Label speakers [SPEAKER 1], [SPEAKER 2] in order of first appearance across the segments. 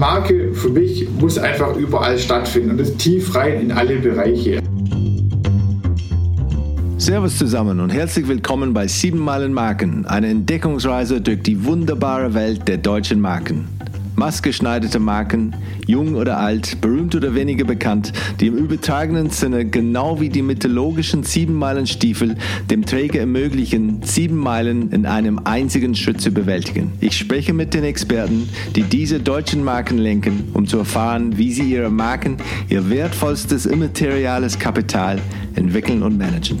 [SPEAKER 1] Marke für mich muss einfach überall stattfinden und das tief rein in alle Bereiche.
[SPEAKER 2] Servus zusammen und herzlich willkommen bei 7 Meilen Marken, eine Entdeckungsreise durch die wunderbare Welt der deutschen Marken maßgeschneiderte Marken, jung oder alt, berühmt oder weniger bekannt, die im übertragenen Sinne genau wie die mythologischen sieben Meilen Stiefel dem Träger ermöglichen, sieben Meilen in einem einzigen Schritt zu bewältigen. Ich spreche mit den Experten, die diese deutschen Marken lenken, um zu erfahren, wie sie ihre Marken, ihr wertvollstes immateriales Kapital entwickeln und managen.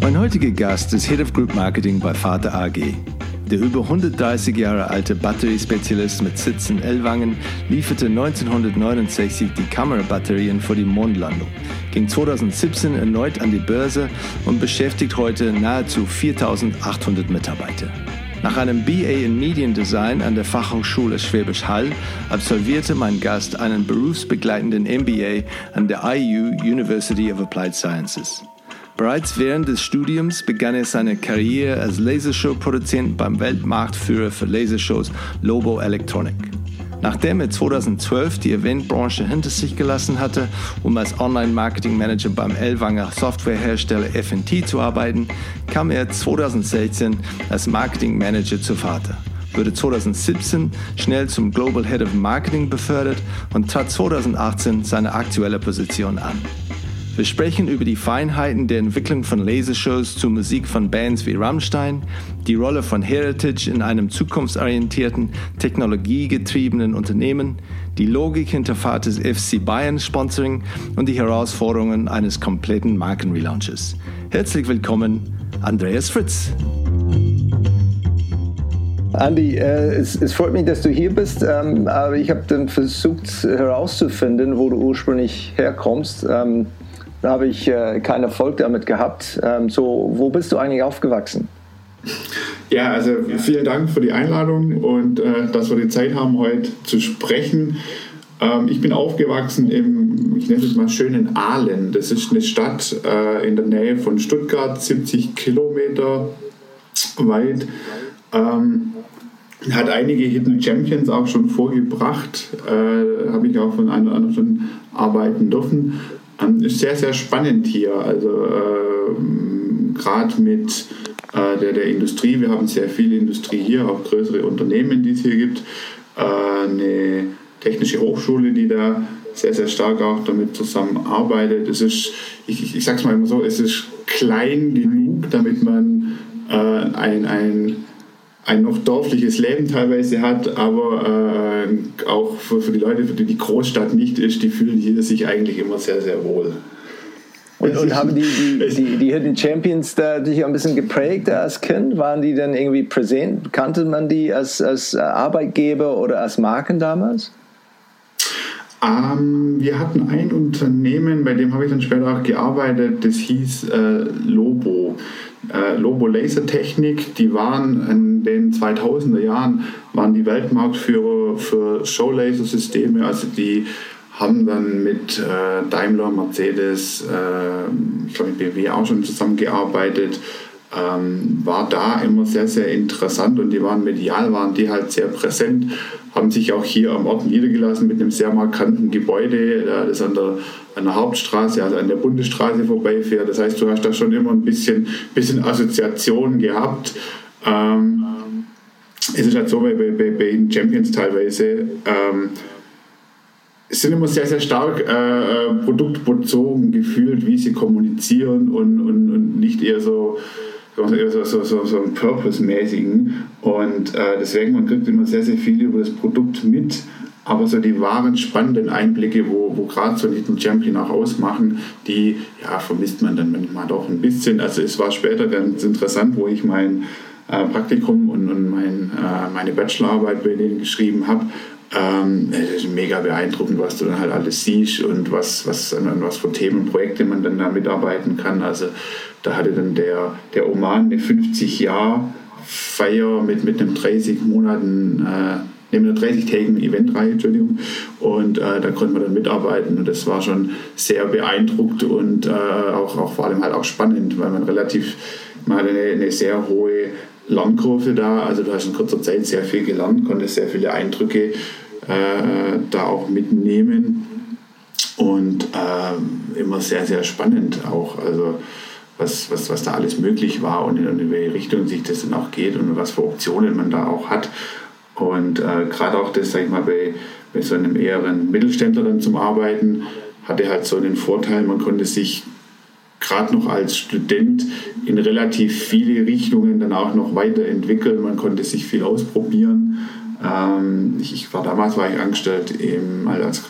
[SPEAKER 2] Mein heutiger Gast ist Head of Group Marketing bei Vater AG. Der über 130 Jahre alte Batteriespezialist mit Sitz in Ellwangen lieferte 1969 die Kamerabatterien für die Mondlandung, ging 2017 erneut an die Börse und beschäftigt heute nahezu 4800 Mitarbeiter. Nach einem BA in Mediendesign an der Fachhochschule Schwäbisch Hall absolvierte mein Gast einen berufsbegleitenden MBA an der IU University of Applied Sciences. Bereits während des Studiums begann er seine Karriere als Lasershow-Produzent beim Weltmarktführer für Lasershows Lobo Electronic. Nachdem er 2012 die Eventbranche hinter sich gelassen hatte, um als Online-Marketing-Manager beim Elwanger Softwarehersteller FNT zu arbeiten, kam er 2016 als Marketing-Manager zu Vater wurde 2017 schnell zum Global Head of Marketing befördert und trat 2018 seine aktuelle Position an. Wir sprechen über die Feinheiten der Entwicklung von Lasershows zur Musik von Bands wie Rammstein, die Rolle von Heritage in einem zukunftsorientierten, technologiegetriebenen Unternehmen, die Logik hinter Vaters FC Bayern Sponsoring und die Herausforderungen eines kompletten Markenrelaunches. Herzlich willkommen, Andreas Fritz.
[SPEAKER 3] Andy, äh, es, es, freut mich, dass du hier bist, ähm, aber ich habe dann versucht herauszufinden, wo du ursprünglich herkommst. Ähm, da habe ich äh, keinen Erfolg damit gehabt. Ähm, so, wo bist du eigentlich aufgewachsen?
[SPEAKER 1] Ja, also vielen Dank für die Einladung und äh, dass wir die Zeit haben, heute zu sprechen. Ähm, ich bin aufgewachsen im, ich nenne es mal schönen Aalen. Das ist eine Stadt äh, in der Nähe von Stuttgart, 70 Kilometer weit. Ähm, hat einige Hidden Champions auch schon vorgebracht, äh, habe ich auch von einer anderen schon arbeiten dürfen. Ist sehr, sehr spannend hier. Also äh, gerade mit äh, der, der Industrie, wir haben sehr viel Industrie hier, auch größere Unternehmen, die es hier gibt. Äh, eine technische Hochschule, die da sehr, sehr stark auch damit zusammenarbeitet. Es ist, ich, ich, ich sag's mal immer so, es ist klein genug, damit man äh, ein, ein ein noch dorfliches Leben teilweise hat, aber äh, auch für, für, die Leute, für die die Großstadt nicht ist, die fühlen hier sich eigentlich immer sehr, sehr wohl.
[SPEAKER 3] Und, und haben die, die, die, die, Hidden Champions da dich ein bisschen geprägt als Kind? Waren die dann irgendwie präsent? Kannte man die als, als Arbeitgeber oder als Marken damals?
[SPEAKER 1] Ähm, wir hatten ein Unternehmen, bei dem habe ich dann später auch gearbeitet, das hieß äh, Lobo. Äh, Lobo Lasertechnik, die waren in den 2000er Jahren waren die Weltmarktführer für Showlaser-Systeme, also die haben dann mit äh, Daimler, Mercedes, äh, ich glaube mit BMW auch schon zusammengearbeitet, ähm, war da immer sehr, sehr interessant und die waren medial, waren die halt sehr präsent, haben sich auch hier am Ort niedergelassen mit einem sehr markanten Gebäude, das an der, an der Hauptstraße, also an der Bundesstraße vorbeifährt. Das heißt, du hast da schon immer ein bisschen, bisschen Assoziationen gehabt. Ähm, es ist halt so bei, bei, bei den Champions teilweise, ähm, sind immer sehr, sehr stark äh, äh produktbezogen gefühlt, wie sie kommunizieren und, und, und nicht eher so so, so, so, so einen Purpose-mäßigen. Und äh, deswegen, man kriegt immer sehr, sehr viel über das Produkt mit. Aber so die wahren spannenden Einblicke, wo, wo gerade so Hidden Champion auch ausmachen, die ja, vermisst man dann manchmal doch ein bisschen. Also es war später ganz interessant, wo ich mein äh, Praktikum und, und mein, äh, meine Bachelorarbeit bei denen geschrieben habe. Ähm, mega beeindruckend, was du dann halt alles siehst und was, was, was für Themen, Projekte man dann da mitarbeiten kann. Also da hatte dann der, der Oman eine 50-Jahr-Feier mit, mit einem 30 Monaten, äh, neben einer 30-tägigen Eventreihe, Entschuldigung. Und äh, da konnte man dann mitarbeiten und das war schon sehr beeindruckt und äh, auch, auch vor allem halt auch spannend, weil man relativ mal eine, eine sehr hohe Lernkurve da. Also du hast in kurzer Zeit sehr viel gelernt, konntest sehr viele Eindrücke äh, da auch mitnehmen und äh, immer sehr, sehr spannend auch. Also was, was, was da alles möglich war und in, in welche Richtung sich das dann auch geht und was für Optionen man da auch hat. Und äh, gerade auch das, sag ich mal, bei, bei so einem eheren Mittelständler dann zum Arbeiten, hatte halt so den Vorteil, man konnte sich gerade noch als Student in relativ viele Richtungen dann auch noch weiterentwickeln. Man konnte sich viel ausprobieren. Ähm, ich, war damals war ich angestellt eben als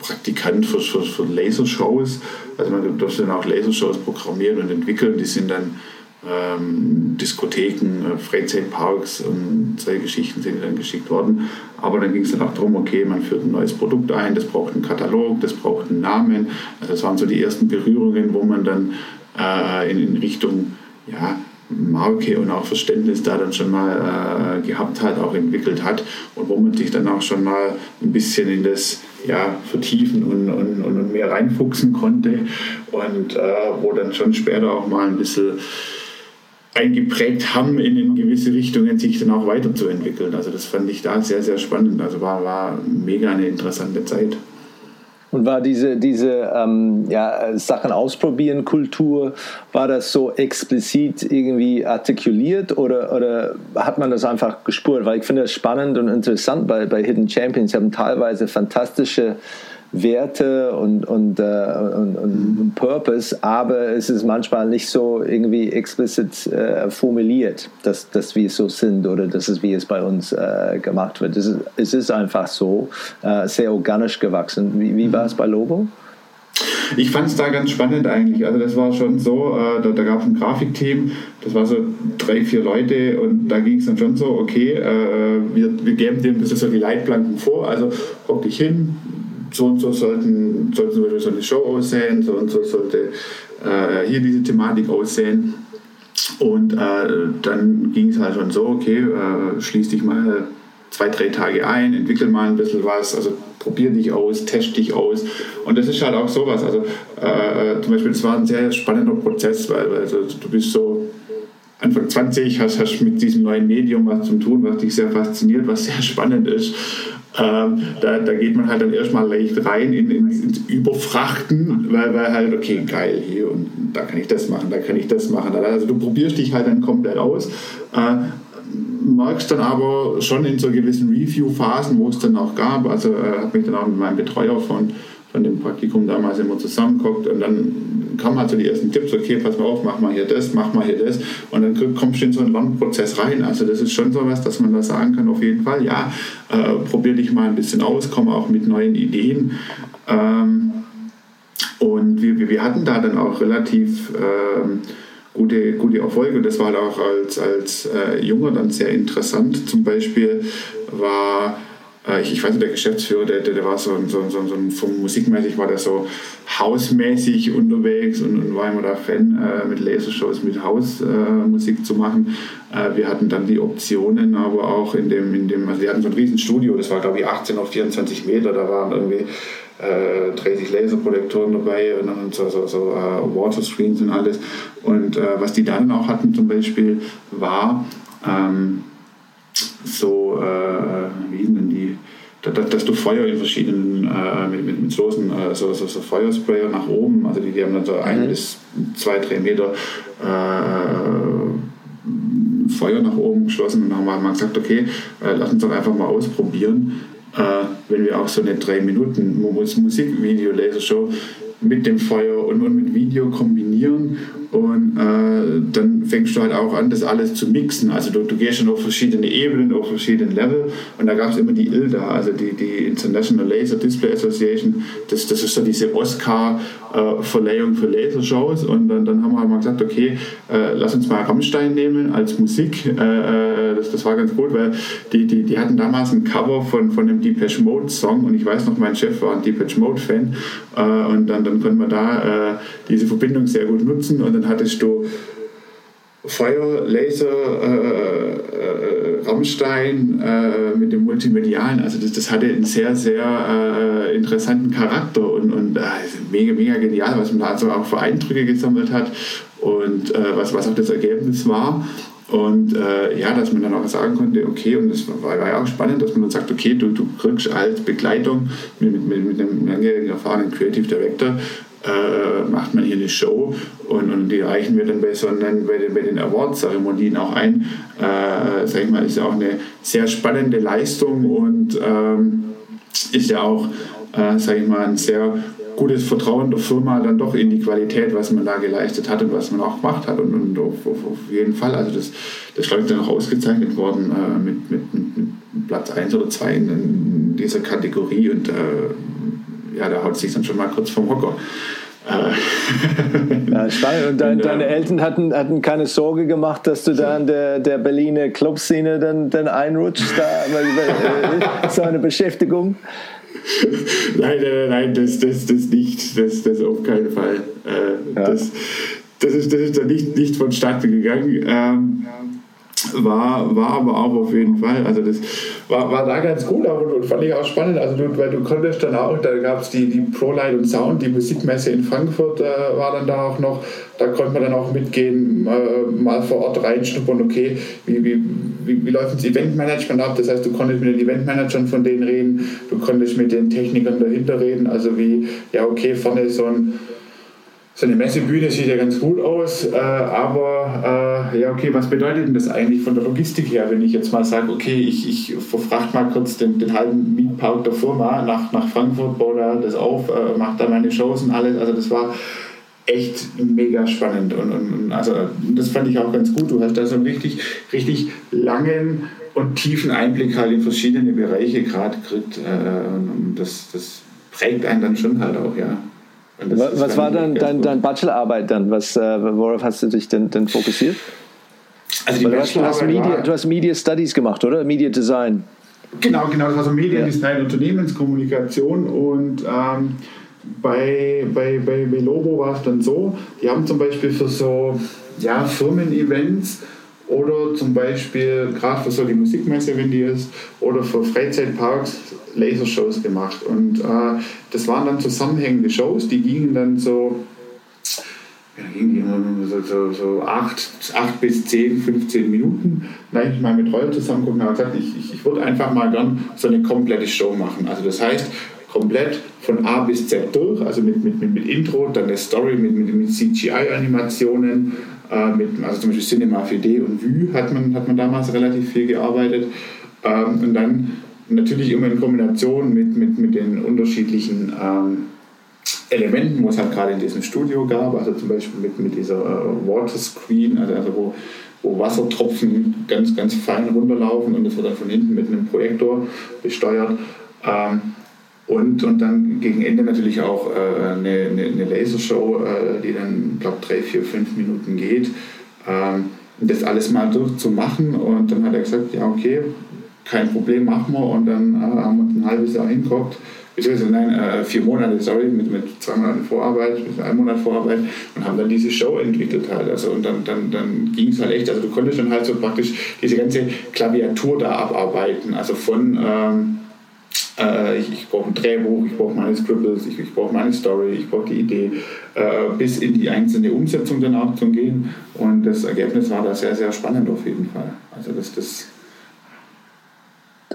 [SPEAKER 1] Praktikant für, für, für Lasershows. Also man durfte dann auch Lasershows programmieren und entwickeln. Die sind dann ähm, Diskotheken, äh, Freizeitparks und solche Geschichten sind dann geschickt worden. Aber dann ging es dann auch darum, okay, man führt ein neues Produkt ein, das braucht einen Katalog, das braucht einen Namen. Also das waren so die ersten Berührungen, wo man dann äh, in, in Richtung ja, Marke und auch Verständnis da dann schon mal äh, gehabt hat, auch entwickelt hat und wo man sich dann auch schon mal ein bisschen in das ja, vertiefen und, und, und mehr reinfuchsen konnte und äh, wo dann schon später auch mal ein bisschen eingeprägt haben, in, gewisse Richtungen sich dann auch weiterzuentwickeln. Also das fand ich da sehr, sehr spannend. Also war, war mega eine interessante Zeit.
[SPEAKER 2] Und war diese, diese ähm, ja, Sachen ausprobieren, Kultur, war das so explizit irgendwie artikuliert oder, oder hat man das einfach gespürt? Weil ich finde das spannend und interessant bei, bei Hidden Champions. Sie haben teilweise fantastische Werte und, und, äh, und, und, Purpose, aber es ist manchmal nicht so irgendwie explizit äh, formuliert, dass, dass wir so sind oder dass es wie es bei uns äh, gemacht wird. Es ist, es ist einfach so, äh, sehr organisch gewachsen. Wie, wie war es bei Lobo?
[SPEAKER 1] Ich fand es da ganz spannend eigentlich. Also das war schon so, äh, da, da gab es ein Grafikteam, das war so drei, vier Leute und da ging es dann schon so, okay, äh, wir, wir geben dir ein bisschen so die Leitplanken vor, also hock dich hin, so und so sollten, sollte zum Beispiel so eine Show aussehen, so und so sollte äh, hier diese Thematik aussehen. Und äh, dann ging es halt schon so, okay, äh, schließ dich mal zwei, drei Tage ein, entwickel mal ein bisschen was, also probier dich aus, test dich aus. Und das ist halt auch sowas. Also äh, zum Beispiel, das war ein sehr spannender Prozess, weil also, du bist so Anfang 20, hast, hast mit diesem neuen Medium was zu tun, was dich sehr fasziniert, was sehr spannend ist. Ähm, da, da geht man halt dann erstmal leicht rein in, in, ins Überfrachten, weil, weil halt, okay, geil, hier und da kann ich das machen, da kann ich das machen. Also du probierst dich halt dann komplett aus. Äh, merkst dann aber schon in so gewissen Review-Phasen, wo es dann auch gab, also äh, habe mich dann auch mit meinem Betreuer von, von dem Praktikum damals immer zusammengeguckt und dann kamen halt so die ersten Tipps, okay, pass mal auf, mach mal hier das, mach mal hier das und dann kommst du in so einen Lernprozess rein. Also das ist schon so was, dass man da sagen kann, auf jeden Fall, ja, äh, probier dich mal ein bisschen aus, komm auch mit neuen Ideen. Ähm, und wir, wir hatten da dann auch relativ ähm, gute, gute Erfolge und das war halt auch als, als äh, Junger dann sehr interessant. Zum Beispiel war ich, ich weiß nicht, der Geschäftsführer, der, der, der war so, so, so, so vom musikmäßig war der so hausmäßig unterwegs und, und war immer da Fan äh, mit Lasershows, mit Hausmusik äh, zu machen. Äh, wir hatten dann die Optionen, aber auch in dem, in dem, also wir hatten so ein Riesenstudio, das war glaube ich 18 auf 24 Meter, da waren irgendwie 30 äh, Laserprojektoren dabei und dann so, so, so uh, Waterscreens und alles. Und was die dann auch hatten zum Beispiel war, ähm, so, äh, wie denn die, dass, dass, du Feuer in verschiedenen, äh, mit, mit, mit Soßen, äh, so, so, so, Feuersprayer nach oben, also die, die haben dann so ein mhm. bis zwei, drei Meter äh, Feuer nach oben geschlossen und dann haben wir mal gesagt, okay, äh, lass uns doch einfach mal ausprobieren, äh, wenn wir auch so eine drei Minuten Musikvideo-Lasershow mit dem Feuer und, und mit Video kombinieren und äh, dann fängst du halt auch an, das alles zu mixen. Also du, du gehst schon auf verschiedene Ebenen, auf verschiedene Level. Und da gab es immer die ILDA, also die, die International Laser Display Association. Das, das ist so diese Oscar-Verleihung für Lasershows. Und dann, dann haben wir halt mal gesagt, okay, äh, lass uns mal Rammstein nehmen als Musik. Äh, äh, das, das war ganz gut, weil die, die, die hatten damals ein Cover von, von einem Depeche Mode Song. Und ich weiß noch, mein Chef war ein Depeche Mode Fan. Äh, und dann, dann konnte man da äh, diese Verbindung sehr gut nutzen. Und dann hattest du Feuer, Laser, äh, äh, Rammstein äh, mit dem Multimedialen. Also das, das hatte einen sehr, sehr äh, interessanten Charakter und, und äh, mega, mega genial, was man da also auch für Eindrücke gesammelt hat und äh, was, was auch das Ergebnis war. Und äh, ja, dass man dann auch sagen konnte, okay, und das war, war ja auch spannend, dass man dann sagt, okay, du, du kriegst als Begleitung mit, mit, mit einem langjährigen erfahrenen Creative Director äh, macht man hier eine Show und, und die reichen wir dann bei, so einen, bei den, bei den Award-Zeremonien auch ein. Äh, sag ich mal, ist ja auch eine sehr spannende Leistung und ähm, ist ja auch, äh, sag ich mal, ein sehr gutes Vertrauen der Firma dann doch in die Qualität, was man da geleistet hat und was man auch gemacht hat. Und, und auf, auf, auf, jeden Fall, also das, das ist dann auch ausgezeichnet worden äh, mit, mit, mit, Platz 1 oder 2 in, in dieser Kategorie und äh, ja, da haut sich dann schon mal kurz vom Hocker.
[SPEAKER 2] Äh, ja, spannend. Und dein, deine Eltern hatten, hatten keine Sorge gemacht, dass du da in der, der Berliner Clubszene dann, dann einrutschst, da, so eine Beschäftigung?
[SPEAKER 1] nein, nein, nein, das, das, das nicht. Das, das auf keinen Fall. Äh, ja. das, das, ist, das ist dann nicht, nicht vonstatten gegangen. Ähm, war, war aber auch auf jeden Fall, also das war, war da ganz gut und, und fand ich auch spannend, also du, weil du konntest dann auch, da gab es die, die ProLight und Sound, die Musikmesse in Frankfurt äh, war dann da auch noch, da konnte man dann auch mitgehen, äh, mal vor Ort reinschnuppern, okay, wie, wie, wie, wie läuft das Eventmanagement ab, das heißt, du konntest mit den Eventmanagern von denen reden, du konntest mit den Technikern dahinter reden, also wie, ja okay, vorne so ein so eine Messebühne sieht ja ganz gut aus, äh, aber äh, ja, okay, was bedeutet denn das eigentlich von der Logistik her, wenn ich jetzt mal sage, okay, ich, ich verfrachte mal kurz den, den halben Mietpark der Firma nach, nach Frankfurt, baue da das auf, äh, mache da meine Shows und alles. Also das war echt mega spannend und, und, also das fand ich auch ganz gut. Du hast da so einen richtig, richtig langen und tiefen Einblick halt in verschiedene Bereiche gerade gekriegt äh, und das, das prägt einen dann schon halt auch, ja.
[SPEAKER 2] Was, was war dann dein, dein Bachelorarbeit dann? Was, äh, worauf hast du dich denn, denn fokussiert? Also die du, hast, du, hast Media, du hast Media Studies gemacht, oder? Media Design.
[SPEAKER 1] Genau, genau. Das war so Mediendesign, ja. Unternehmenskommunikation und ähm, bei, bei, bei Belobo war es dann so, die haben zum Beispiel für so ja, Firmen-Events oder zum Beispiel gerade für so die Musikmesse, wenn die ist, oder für Freizeitparks Lasershows gemacht. Und äh, das waren dann zusammenhängende Shows, die gingen dann so, ja, gingen so, so, so 8, 8 bis 10, 15 Minuten. Da habe ich mal mit Roll zusammengeguckt und habe gesagt, ich, ich, ich würde einfach mal gern so eine komplette Show machen. Also das heißt, komplett von A bis Z durch, also mit, mit, mit, mit Intro, dann eine Story mit, mit, mit CGI-Animationen, äh, mit, also zum Beispiel Cinema 4D und Vue hat man, hat man damals relativ viel gearbeitet. Ähm, und dann natürlich immer in Kombination mit, mit, mit den unterschiedlichen ähm, Elementen, wo es halt gerade in diesem Studio gab, also zum Beispiel mit, mit dieser äh, Water Screen, also, also wo, wo Wassertropfen ganz, ganz fein runterlaufen und das wird dann von hinten mit einem Projektor besteuert. Ähm, und, und dann gegen Ende natürlich auch äh, eine, eine, eine, Lasershow, äh, die dann, glaube drei, vier, fünf Minuten geht. Ähm, das alles mal durchzumachen. Und dann hat er gesagt, ja, okay, kein Problem, machen wir. Und dann äh, haben wir uns ein halbes Jahr hingeguckt. Beziehungsweise nein, äh, vier Monate, sorry, mit, mit zwei Monaten Vorarbeit, mit einem Monat Vorarbeit und haben dann diese Show entwickelt halt. Also und dann, dann, dann ging es halt echt, also du konntest dann halt so praktisch diese ganze Klaviatur da abarbeiten. Also von ähm, äh, ich, ich brauche ein Drehbuch, ich brauche meine Scribbles, ich, ich brauche meine Story, ich brauche die Idee, äh, bis in die einzelne Umsetzung dann auch zu gehen. Und das Ergebnis war da sehr, sehr spannend auf jeden Fall. Also das, das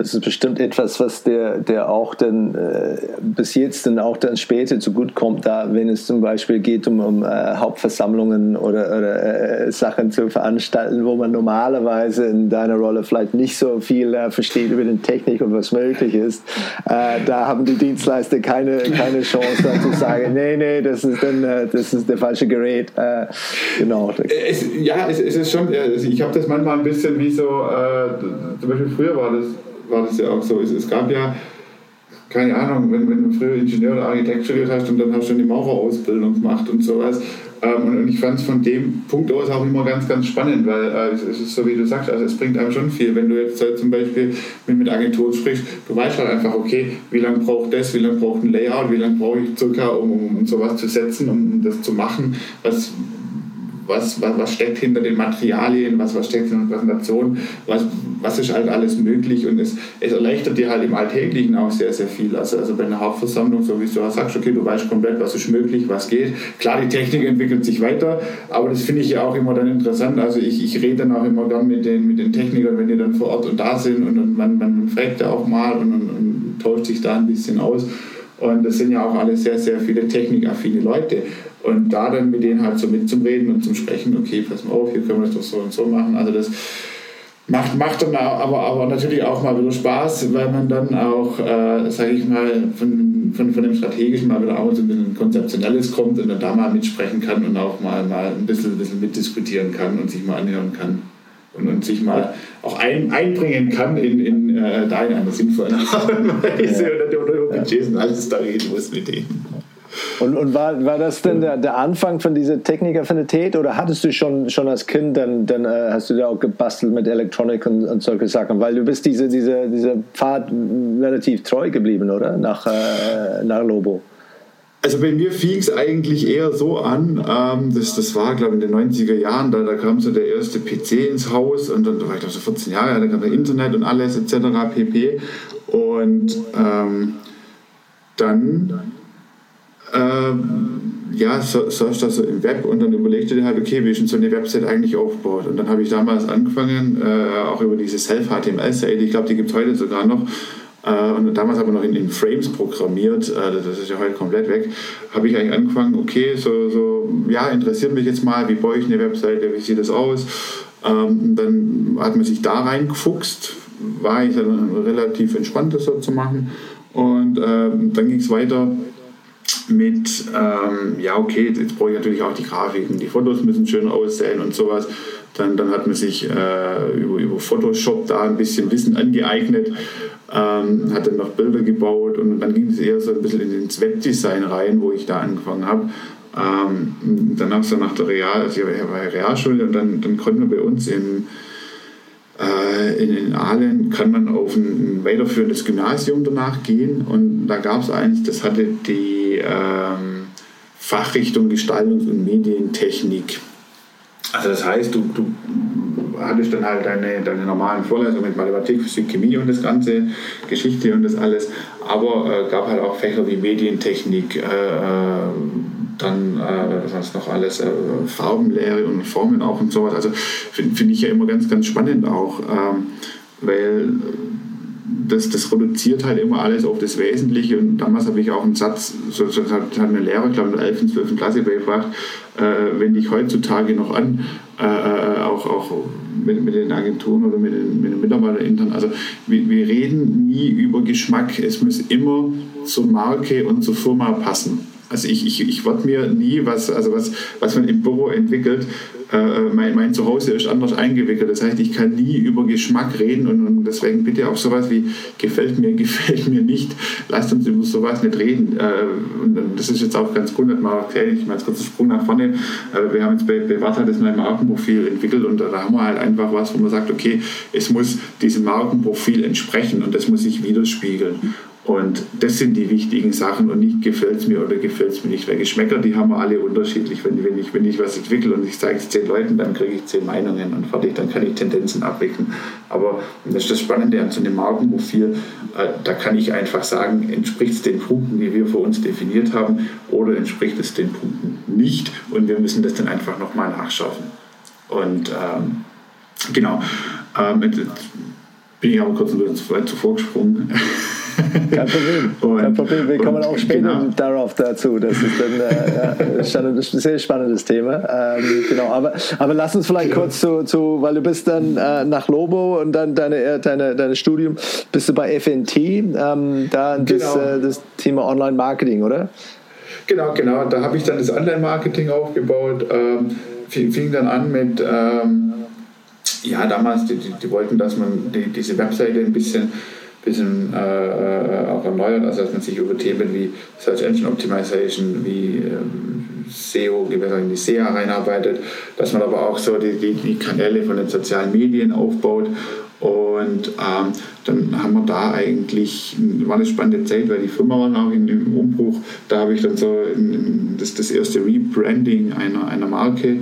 [SPEAKER 2] das ist bestimmt etwas, was der, der auch dann äh, bis jetzt dann auch dann später zu gut kommt, da wenn es zum Beispiel geht um, um äh, Hauptversammlungen oder, oder äh, Sachen zu veranstalten, wo man normalerweise in deiner Rolle vielleicht nicht so viel äh, versteht über die Technik und was möglich ist. Äh, da haben die Dienstleister keine, keine Chance dann zu sagen, nee, nee, das ist dann äh, das ist der falsche Gerät. genau.
[SPEAKER 1] Es, ja, es, es, ist schon, also ich habe das manchmal ein bisschen wie so, zum Beispiel früher war das war das ja auch so. Es, es gab ja, keine Ahnung, wenn, wenn du früher Ingenieur oder Architekt studiert hast und dann hast du eine Maurerausbildung gemacht und sowas. Ähm, und, ich fand es von dem Punkt aus auch immer ganz, ganz spannend, weil äh, es, ist so, wie du sagst, also es bringt einem schon viel. Wenn du jetzt äh, zum Beispiel mit, mit Agenturen sprichst, du weißt halt einfach, okay, wie lange braucht das, wie lange braucht ein Layout, wie lange brauche ich circa, um, um, um sowas zu setzen, um das zu machen, was was, was, was steckt hinter den Materialien, was, was steckt in der Präsentation, was, was ist halt alles möglich und es, es erleichtert dir halt im Alltäglichen auch sehr, sehr viel. Also, also bei einer Hauptversammlung, so wie du auch sagst, okay, du weißt komplett, was ist möglich, was geht. Klar, die Technik entwickelt sich weiter, aber das finde ich ja auch immer dann interessant. Also ich, ich rede dann auch immer gern mit den, mit den Technikern, wenn die dann vor Ort und da sind und, und man, man fragt ja auch mal und, und, und tauscht sich da ein bisschen aus. Und das sind ja auch alle sehr, sehr viele technikaffine Leute. Und da dann mit denen halt so mitzureden und zum Sprechen, okay, pass mal auf, hier können wir das doch so und so machen. Also das macht, macht dann aber, aber natürlich auch mal wieder Spaß, weil man dann auch, äh, sage ich mal, von, von, von dem Strategischen mal wieder auch so ein bisschen Konzeptionelles kommt und dann da mal mitsprechen kann und auch mal, mal ein, bisschen, ein bisschen mitdiskutieren kann und sich mal anhören kann und, und sich mal auch ein, einbringen kann in, in äh, da in einer sinnvollen Art und Weise ja. Und alles da reden muss mit denen.
[SPEAKER 2] Und, und war, war das denn der, der Anfang von dieser Technikaffinität oder hattest du schon, schon als Kind, dann, dann äh, hast du da auch gebastelt mit Elektronik und, und solche Sachen? Weil du bist diese, diese, dieser Pfad relativ treu geblieben, oder? Nach, äh, nach Lobo.
[SPEAKER 1] Also bei mir fing es eigentlich eher so an, ähm, das, das war glaube ich in den 90er Jahren, da, da kam so der erste PC ins Haus und dann da war ich glaube so 14 Jahre, da kam der Internet und alles etc. pp. Und ähm, dann ähm, ja, surfst da so im Web und dann überlegte dir halt, okay, wie denn so eine Website eigentlich aufgebaut? Und dann habe ich damals angefangen, äh, auch über diese Self-HTML-Seite, ich glaube, die gibt es heute sogar noch, äh, und damals aber noch in, in Frames programmiert, äh, das ist ja heute komplett weg, habe ich eigentlich angefangen, okay, so, so, ja, interessiert mich jetzt mal, wie baue ich eine Webseite, wie sieht das aus? Ähm, dann hat man sich da reingefuchst, war ich dann relativ entspannt, das so zu machen. Und ähm, dann ging es weiter mit, ähm, ja, okay, jetzt brauche ich natürlich auch die Grafiken, die Fotos müssen schön aussehen und sowas. Dann, dann hat man sich äh, über, über Photoshop da ein bisschen Wissen angeeignet ähm, hat dann noch Bilder gebaut und dann ging es eher so ein bisschen ins Webdesign rein, wo ich da angefangen habe. Ähm, danach so nach der Real, also ich war Realschule und dann, dann konnten wir bei uns im, in, in Aalen kann man auf ein, ein weiterführendes Gymnasium danach gehen und da gab es eins, das hatte die ähm, Fachrichtung Gestaltungs- und Medientechnik. Also das heißt, du, du hattest dann halt deine, deine normalen Vorlesungen mit Mathematik, Physik, Chemie und das ganze, Geschichte und das alles, aber äh, gab halt auch Fächer wie Medientechnik, äh, äh dann äh, was noch alles, äh, Farbenlehre und Formen auch und sowas. Also finde find ich ja immer ganz, ganz spannend auch, ähm, weil das, das reduziert halt immer alles auf das Wesentliche. Und damals habe ich auch einen Satz, so, so hat, hat eine Lehrer, ich glaube in der 11. und 12. Klasse beigebracht, äh, wende ich heutzutage noch an, äh, äh, auch, auch mit, mit den Agenturen oder mit den, mit den Mitarbeitern intern. Also wir, wir reden nie über Geschmack. Es muss immer zur Marke und zur Firma passen. Also ich, ich, ich werde mir nie was, also was, was man im Büro entwickelt, äh, mein, mein Zuhause ist anders eingewickelt. Das heißt, ich kann nie über Geschmack reden und, und deswegen bitte auch sowas wie gefällt mir, gefällt mir nicht. Lasst uns über sowas nicht reden. Äh, und das ist jetzt auch ganz gut, mal erkläre ich mal als kurzer Sprung nach vorne. Äh, wir haben jetzt bei, bei Warta das neue Markenprofil entwickelt und da haben wir halt einfach was, wo man sagt, okay, es muss diesem Markenprofil entsprechen und das muss sich widerspiegeln. Und das sind die wichtigen Sachen und nicht gefällt es mir oder gefällt es mir nicht. Weil Geschmäcker, die haben wir alle unterschiedlich. Wenn, wenn, ich, wenn ich was entwickle und ich zeige es zehn Leuten, dann kriege ich zehn Meinungen und fertig, dann kann ich Tendenzen abwickeln. Aber das ist das Spannende an so einem Markenprofil, äh, da kann ich einfach sagen, entspricht es den Punkten, die wir für uns definiert haben, oder entspricht es den Punkten nicht und wir müssen das dann einfach nochmal nachschaffen. Und ähm, genau, ähm, bin ich aber kurz ein bisschen zuvor gesprungen.
[SPEAKER 2] Kein Problem. Und, Kein Problem. Wir kommen auch später genau. darauf dazu. Das ist dann äh, ein sehr spannendes Thema. Ähm, genau, aber, aber lass uns vielleicht kurz zu, zu weil du bist dann äh, nach Lobo und dann deine, äh, deine, deine Studium bist du bei FNT, ähm, da genau. das, äh, das Thema Online-Marketing, oder?
[SPEAKER 1] Genau, genau. Da habe ich dann das Online-Marketing aufgebaut. Ähm, fing, dann an mit, ähm, ja, damals, die, die, die, wollten, dass man die, diese Webseite ein bisschen bisschen äh, auch erneuert, also dass man sich über Themen wie Search Engine Optimization, wie ähm, SEO, in die SEA reinarbeitet, dass man aber auch so die, die, die Kanäle von den sozialen Medien aufbaut und ähm, dann haben wir da eigentlich, war eine spannende Zeit, weil die Firma war auch in, im Umbruch. Da habe ich dann so in, das, das erste Rebranding einer, einer Marke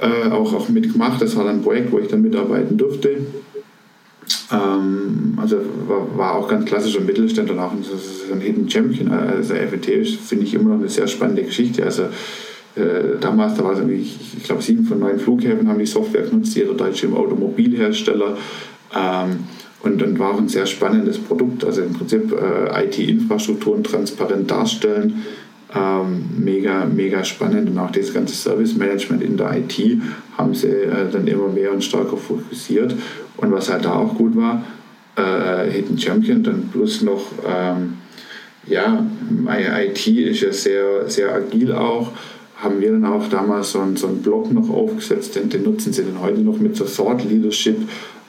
[SPEAKER 1] äh, auch, auch mitgemacht. Das war dann ein Projekt, wo ich dann mitarbeiten durfte. Ähm, also war, war, auch ganz klassischer Mittelstand und auch ein, ein Hidden Champion. Also FET finde ich, immer noch eine sehr spannende Geschichte. Also äh, damals, da war es irgendwie, ich, ich glaube, sieben von neun Flughäfen haben die Software genutzt, jeder deutsche Automobilhersteller. Ähm, und, und war auch ein sehr spannendes Produkt. Also im Prinzip äh, IT-Infrastrukturen transparent darstellen. Ähm, mega, mega spannend und auch das ganze Service Management in der IT haben sie äh, dann immer mehr und stärker fokussiert. Und was halt da auch gut war, äh, Hidden Champion, dann plus noch, ähm, ja, IT ist ja sehr, sehr agil auch haben wir dann auch damals so einen, so einen Blog noch aufgesetzt, den, den nutzen sie dann heute noch mit so Thought Leadership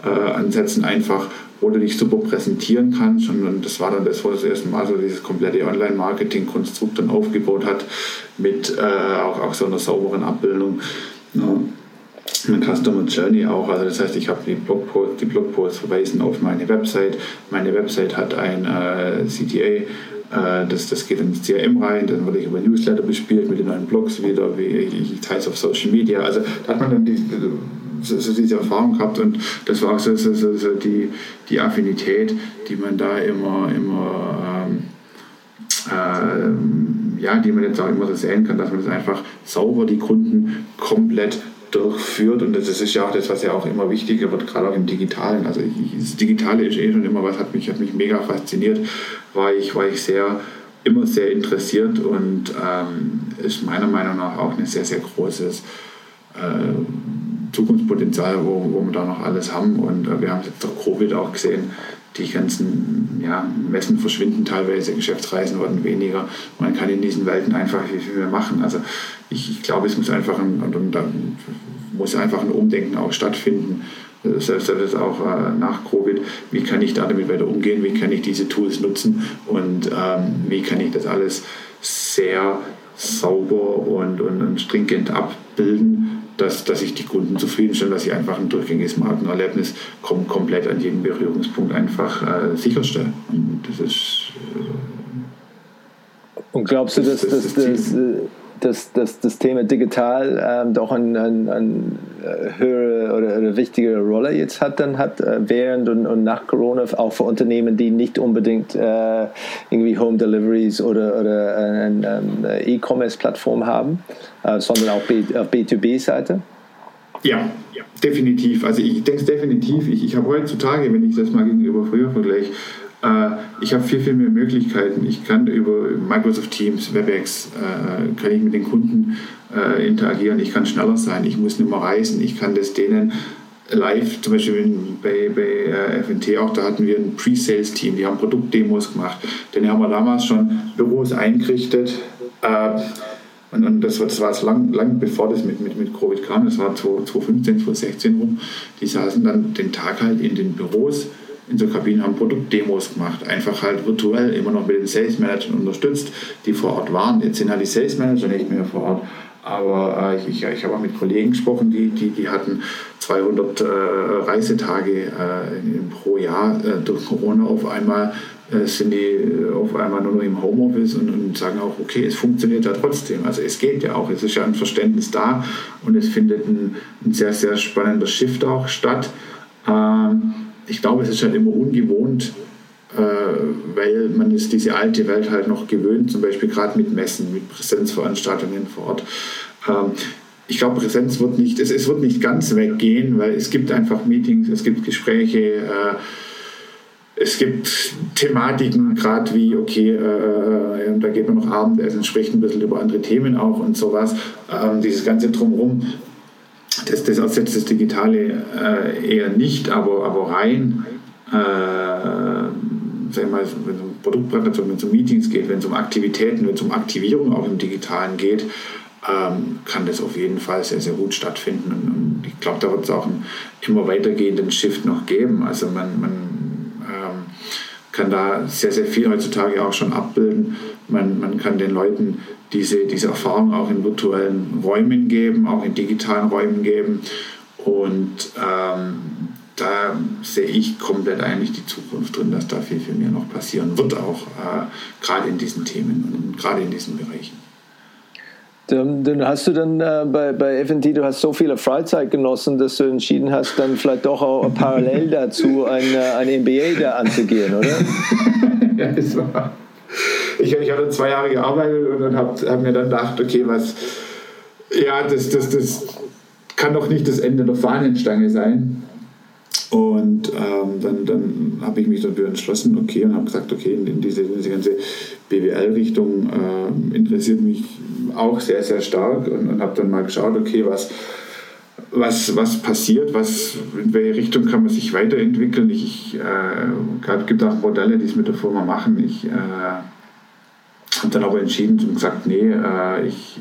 [SPEAKER 1] äh, Ansätzen einfach, wo du dich super präsentieren kannst. Und, das war dann das, wo das erste Mal so dieses komplette Online-Marketing-Konstrukt dann aufgebaut hat, mit äh, auch, auch so einer sauberen Abbildung. Ja. Mein Customer Journey auch, also das heißt, ich habe die Blogposts, die Blogposts verweisen auf meine Website. Meine Website hat ein äh, CTA, äh, das, das geht ins CRM rein, dann wurde ich über Newsletter bespielt mit den neuen Blogs wieder, wie ich teile es auf Social Media. Also da hat man dann die, so, diese Erfahrung gehabt und das war auch so, so, so, so die, die Affinität, die man da immer, immer ähm, äh, ja, die man jetzt auch immer so sehen kann, dass man das einfach sauber die Kunden komplett durchführt und das ist ja auch das, was ja auch immer wichtiger wird, gerade auch im Digitalen. Also ich, das Digitale ist eh schon immer was, hat mich, hat mich mega fasziniert, war ich, war ich sehr, immer sehr interessiert und ähm, ist meiner Meinung nach auch ein sehr, sehr großes äh, Zukunftspotenzial, wo, wo wir da noch alles haben und äh, wir haben jetzt durch Covid auch gesehen, die ganzen ja, Messen verschwinden teilweise, Geschäftsreisen werden weniger. Man kann in diesen Welten einfach viel, mehr machen. Also ich, ich glaube, es muss einfach ein, und, dann muss einfach ein Umdenken auch stattfinden. Selbst, selbst auch äh, nach Covid, wie kann ich da damit weiter umgehen, wie kann ich diese Tools nutzen und ähm, wie kann ich das alles sehr sauber und, und, und stringent abbilden, dass, dass ich die Kunden zufriedenstelle, dass ich einfach ein durchgängiges Markenerlebnis kom komplett an jedem Berührungspunkt einfach äh, sicherstelle. Und das ist.
[SPEAKER 2] Äh, und glaubst du, dass das, das, das, dass, dass das Thema digital ähm, doch eine ein, ein äh, höhere oder eine wichtigere Rolle jetzt hat, dann hat äh, während und, und, nach Corona auch für Unternehmen, die nicht unbedingt äh, irgendwie Home Deliveries oder, oder eine, eine E-Commerce-Plattform haben, äh, sondern auch B, auf B2B-Seite?
[SPEAKER 1] Ja, definitiv. Also ich denke definitiv. Ich, ich habe heutzutage, wenn ich das mal gegenüber früher vergleiche, äh, ich habe viel, viel mehr Möglichkeiten. Ich kann über Microsoft Teams, WebEx, äh, kann ich mit den Kunden äh, interagieren. Ich kann schneller sein. Ich muss nicht mehr reisen. Ich kann das denen live, zum Beispiel bei, bei FNT auch, da hatten wir ein Pre-Sales-Team, die haben Produktdemos gemacht. Denn haben wir damals schon Büros eingerichtet. Und, und das, war, das war lang, lang bevor das mit, mit, mit Covid kam, das war 2015, 2016 rum. Die saßen dann den Tag halt in den Büros in so Kabinen haben Produktdemos gemacht, einfach halt virtuell, immer noch mit den Sales Managern unterstützt, die vor Ort waren. Jetzt sind halt die Sales Manager nicht mehr vor Ort. Aber äh, ich, ich habe auch mit Kollegen gesprochen, die, die, die hatten 200 äh, Reisetage äh, pro Jahr äh, durch Corona auf einmal äh, sind die äh, auf einmal nur noch im Homeoffice und, und, sagen auch, okay, es funktioniert ja trotzdem. Also es geht ja auch, es ist ja ein Verständnis da und es findet ein, ein sehr, sehr spannender Shift auch statt. Ähm, ich glaube, es ist halt immer ungewohnt, äh, weil man ist diese alte Welt halt noch gewöhnt, zum Beispiel gerade mit Messen, mit Präsenzveranstaltungen vor Ort. Ähm, ich glaube, Präsenz wird nicht, es, es, wird nicht ganz weggehen, weil es gibt einfach Meetings, es gibt Gespräche, äh, es gibt Thematiken, gerade wie, okay, äh, äh da geht man noch Abendessen, spricht ein bisschen über andere Themen auch und sowas. Ähm, dieses ganze Drumherum das, das ersetzt das Digitale äh, eher nicht, aber, aber rein, äh, sag mal, wenn es um Produktpräsentation, wenn es um Meetings geht, wenn es um Aktivitäten, wenn es um Aktivierung auch im Digitalen geht, ähm, kann das auf jeden Fall sehr, sehr gut stattfinden. Und, und ich glaube, da wird es auch einen immer weitergehenden Shift noch geben. Also man, man ähm, kann da sehr, sehr viel heutzutage auch schon abbilden. Man, man kann den Leuten diese, diese Erfahrung auch in virtuellen Räumen geben, auch in digitalen Räumen geben. Und ähm, da sehe ich komplett eigentlich die Zukunft drin, dass da viel, viel mehr noch passieren wird, auch äh, gerade in diesen Themen und gerade in diesen Bereichen.
[SPEAKER 2] Dann, dann, hast du dann äh, bei, bei FNT, du hast so viele Freizeit genossen, dass du entschieden hast, dann vielleicht doch auch parallel dazu ein, äh, ein MBA da anzugehen, oder?
[SPEAKER 1] ja, das war. Ich, ich hatte zwei Jahre gearbeitet und dann habe hab mir dann gedacht, okay, was. Ja, das, das, das kann doch nicht das Ende der Fahnenstange sein. Und ähm, dann, dann habe ich mich dafür entschlossen, okay, und habe gesagt, okay, in, diese, diese ganze BWL-Richtung äh, interessiert mich auch sehr, sehr stark und, und habe dann mal geschaut, okay, was, was, was passiert, was, in welche Richtung kann man sich weiterentwickeln. Ich, äh, gibt auch Modelle, die es mit der Firma machen. Ich äh, habe dann aber entschieden und gesagt, nee, äh, ich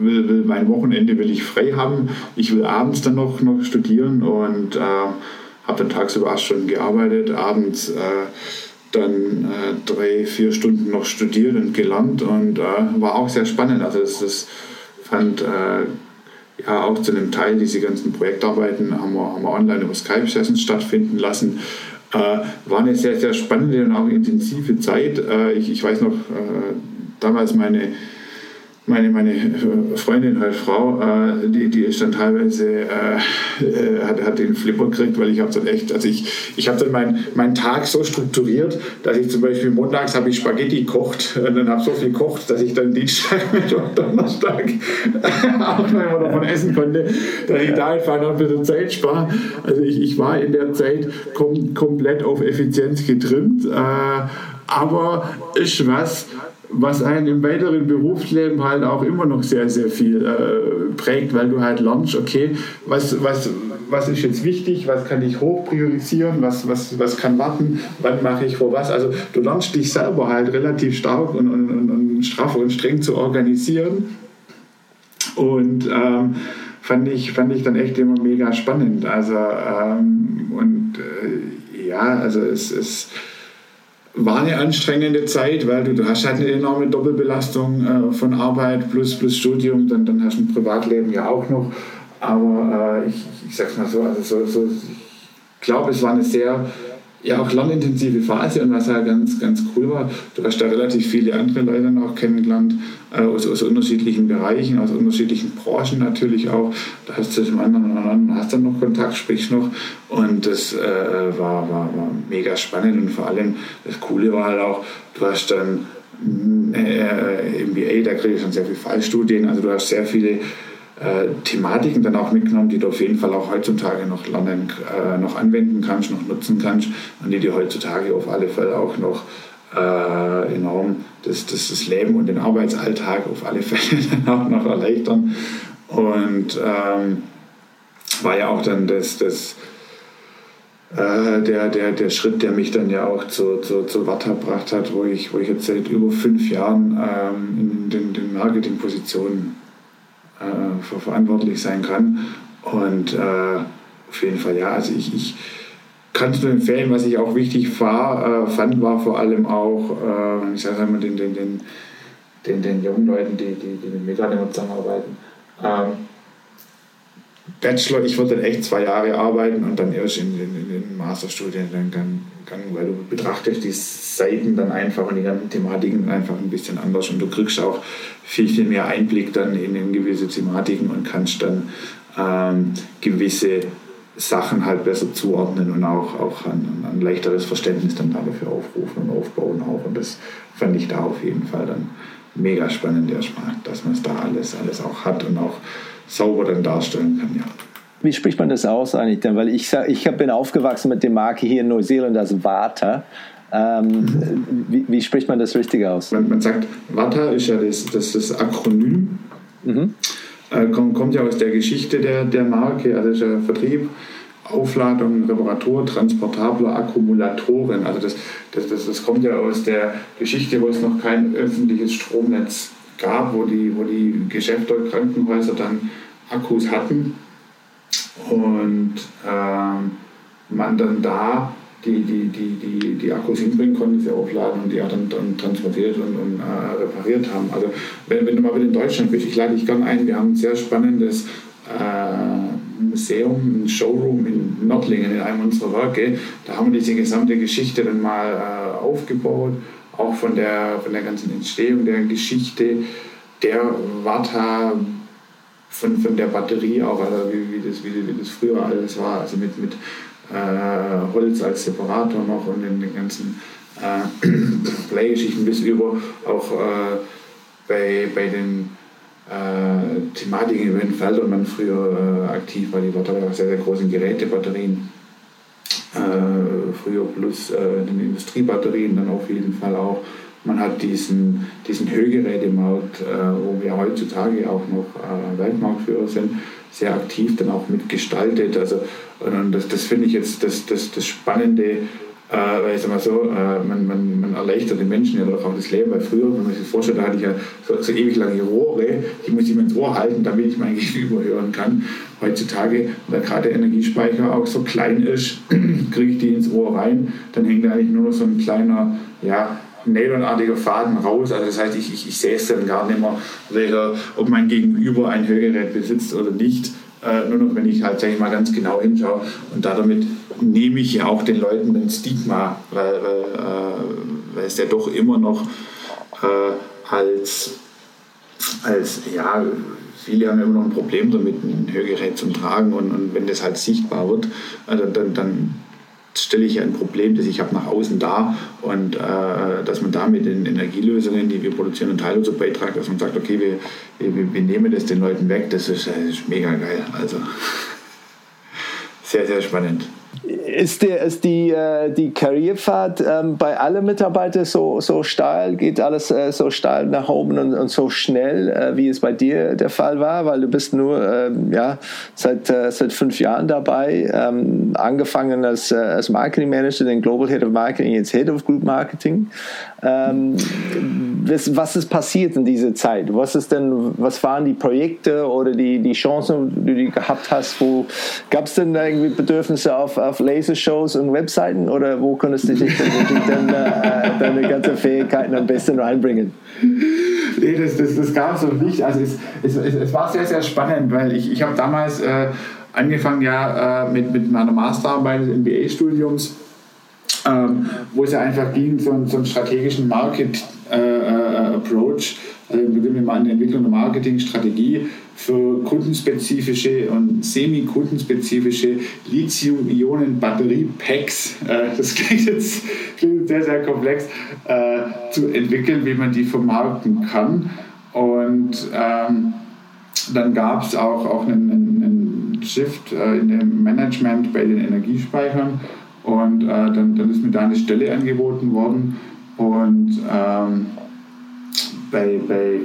[SPEAKER 1] will, will, mein Wochenende will ich frei haben. Ich will abends dann noch, noch studieren und äh, habe dann tagsüber acht Stunden gearbeitet, abends äh, dann äh, drei, vier Stunden noch studiert und gelernt und äh, war auch sehr spannend. Also das, das fand äh, ja auch zu einem Teil diese ganzen Projektarbeiten haben wir, haben wir online über Skype-Sessions stattfinden lassen. Äh, war eine sehr, sehr spannende und auch intensive Zeit. Äh, ich, ich weiß noch, damals meine meine, meine äh, Freundin, halt Frau, äh, die, die ist dann teilweise, äh, äh, hat, hat den Flipper gekriegt, weil ich habe dann echt, also ich, ich habe dann meinen mein Tag so strukturiert, dass ich zum Beispiel montags habe ich Spaghetti gekocht und dann habe so viel gekocht, dass ich dann Dienstag, Mittwoch, Donnerstag auch noch immer davon essen konnte, dass ich da einfach noch ein bisschen Zeit spare. Also ich, ich war in der Zeit kom komplett auf Effizienz getrimmt, äh, aber ist was, was einen im weiteren Berufsleben halt auch immer noch sehr, sehr viel äh, prägt, weil du halt lernst, okay, was, was, was ist jetzt wichtig, was kann ich hoch priorisieren, was, was, was kann warten, wann mache ich wo was. Also du lernst dich selber halt relativ stark und, und, und, und straff und streng zu organisieren. Und ähm, fand, ich, fand ich dann echt immer mega spannend. Also ähm, und äh, ja, also es ist war eine anstrengende Zeit, weil du, du hast halt eine enorme Doppelbelastung äh, von Arbeit plus, plus Studium, dann, dann hast du ein Privatleben ja auch noch. Aber äh, ich, ich sag's mal so, also so, so ich glaube, es war eine sehr ja auch lernintensive Phase und was halt ganz, ganz cool war, du hast da relativ viele andere Leute auch kennengelernt, äh, aus, aus unterschiedlichen Bereichen, aus unterschiedlichen Branchen natürlich auch. Da hast du zum anderen und anderen, hast dann noch Kontakt, sprichst noch und das äh, war, war, war mega spannend und vor allem das Coole war halt auch, du hast dann äh, MBA, da kriege ich schon sehr viele Fallstudien, also du hast sehr viele äh, Thematiken dann auch mitgenommen, die du auf jeden Fall auch heutzutage noch lernen, äh, noch anwenden kannst, noch nutzen kannst und die dir heutzutage auf alle Fälle auch noch äh, enorm das, das, das Leben und den Arbeitsalltag auf alle Fälle dann auch noch erleichtern. Und ähm, war ja auch dann das, das äh, der, der, der Schritt, der mich dann ja auch zu, zu, zu Watta gebracht hat, wo ich, wo ich jetzt seit über fünf Jahren ähm, in den, den Marketingpositionen äh, verantwortlich sein kann. Und äh, auf jeden Fall, ja, also ich, ich kann es nur empfehlen, was ich auch wichtig war, äh, fand, war vor allem auch, äh, ich sage mal, den, den, den, den, den jungen Leuten, die, die, die mit immer zusammenarbeiten. Ähm, Bachelor, ich würde dann echt zwei Jahre arbeiten und dann erst in, in, in den Masterstudien dann gegangen, weil du betrachtest die Seiten dann einfach und die ganzen Thematiken einfach ein bisschen anders und du kriegst auch viel, viel mehr Einblick dann in, in gewisse Thematiken und kannst dann ähm, gewisse Sachen halt besser zuordnen und auch, auch ein, ein leichteres Verständnis dann dafür aufrufen und aufbauen auch. Und das fand ich da auf jeden Fall dann mega spannend erstmal, dass man es da alles, alles auch hat und auch sauber dann darstellen kann, ja.
[SPEAKER 2] Wie spricht man das aus eigentlich denn? Weil ich, ich bin aufgewachsen mit der Marke hier in Neuseeland als Vata. Ähm, wie, wie, spricht man das richtig aus?
[SPEAKER 1] Man, man sagt, Vata ist ja das, das, das Akronym. Mhm. Äh, kommt, kommt, ja aus der Geschichte der, der Marke, also der Vertrieb, Aufladung, Reparatur, transportabler Akkumulatoren. Also das, das, das, das kommt ja aus der Geschichte, wo es noch kein öffentliches Stromnetz gab, wo die, wo die Geschäfte, Krankenhäuser dann Akkus hatten und ähm, man dann da die, die, die, die, die Akkus hinbringen konnte, sie aufladen und die dann, dann transportiert und, und äh, repariert haben. Also wenn, wenn du mal wieder in Deutschland bist, ich lade dich gerne ein, wir haben ein sehr spannendes äh, Museum, ein Showroom in Nördlingen in einem unserer Werke. Da haben wir diese gesamte Geschichte dann mal äh, aufgebaut, auch von der, von der ganzen Entstehung der Geschichte der Warta von, von der Batterie auch, also wie, wie, das, wie, wie das früher alles war, also mit, mit äh, Holz als Separator noch und den, ganzen äh, Bleigeschichten bis über auch äh, bei, bei den äh, Thematiken über den man früher äh, aktiv war. Die auch sehr, sehr großen Gerätebatterien. Äh, früher plus den Industriebatterien dann auf jeden Fall auch. Man hat diesen, diesen Hörgerätemarkt, äh, wo wir heutzutage auch noch äh, Weltmarktführer sind, sehr aktiv dann auch mitgestaltet. Also, und das, das finde ich jetzt das, das, das Spannende äh, weil ich sag mal so, äh, man, man, man erleichtert den Menschen ja doch auch das Leben, weil früher, wenn man sich vorstellt, da hatte ich ja so, so ewig lange Rohre, die muss ich mir ins Ohr halten, damit ich mein Gegenüber hören kann. Heutzutage, weil gerade der Energiespeicher auch so klein ist, kriege ich die ins Ohr rein, dann hängt da eigentlich nur noch so ein kleiner, ja, nylonartiger Faden raus. Also das heißt, ich, ich, ich sehe es dann gar nicht mehr, welcher, ob mein Gegenüber ein Hörgerät besitzt oder nicht. Äh, nur noch, wenn ich halt, sage ich mal, ganz genau hinschaue. Und damit nehme ich ja auch den Leuten ein Stigma, weil, weil, äh, weil es ja doch immer noch äh, als, als, ja, viele haben immer noch ein Problem damit, ein Hörgerät zum Tragen. Und, und wenn das halt sichtbar wird, also dann, dann stelle ich ein Problem, das ich habe nach außen da und äh, dass man da mit den Energielösungen, die wir produzieren, einen Teil dazu beiträgt, dass man sagt, okay, wir, wir, wir nehmen das den Leuten weg, das ist, das ist mega geil. Also sehr, sehr spannend.
[SPEAKER 2] Ist, der, ist die, äh, die Karrierepfad ähm, bei allen Mitarbeitern so, so steil? Geht alles äh, so steil nach oben und, und so schnell, äh, wie es bei dir der Fall war? Weil du bist nur ähm, ja, seit, äh, seit fünf Jahren dabei, ähm, angefangen als, äh, als Marketing Manager, den Global Head of Marketing, jetzt Head of Group Marketing. Ähm, was, was ist passiert in dieser Zeit? Was, ist denn, was waren die Projekte oder die, die Chancen, die du gehabt hast? Gab es denn irgendwie Bedürfnisse auf, auf Lasershows und Webseiten oder wo könntest du dich dann, äh, deine ganzen Fähigkeiten am besten reinbringen?
[SPEAKER 1] Nee, das, das, das gab es noch nicht. Also es, es, es, es, war sehr, sehr spannend, weil ich, ich habe damals äh, angefangen ja äh, mit, mit meiner Masterarbeit des MBA-Studiums ähm, wo es ja einfach ging, so, so einen strategischen Market-Approach, äh, äh, also beginnen wir mal eine Entwicklung der Marketingstrategie für kundenspezifische und semi-kundenspezifische Lithium-Ionen-Batterie-Packs, äh, das klingt jetzt, klingt sehr, sehr komplex, äh, zu entwickeln, wie man die vermarkten kann. Und ähm, dann gab es auch, auch einen, einen Shift äh, in dem Management bei den Energiespeichern und äh, dann, dann ist mir da eine Stelle angeboten worden. Und ähm, bei, bei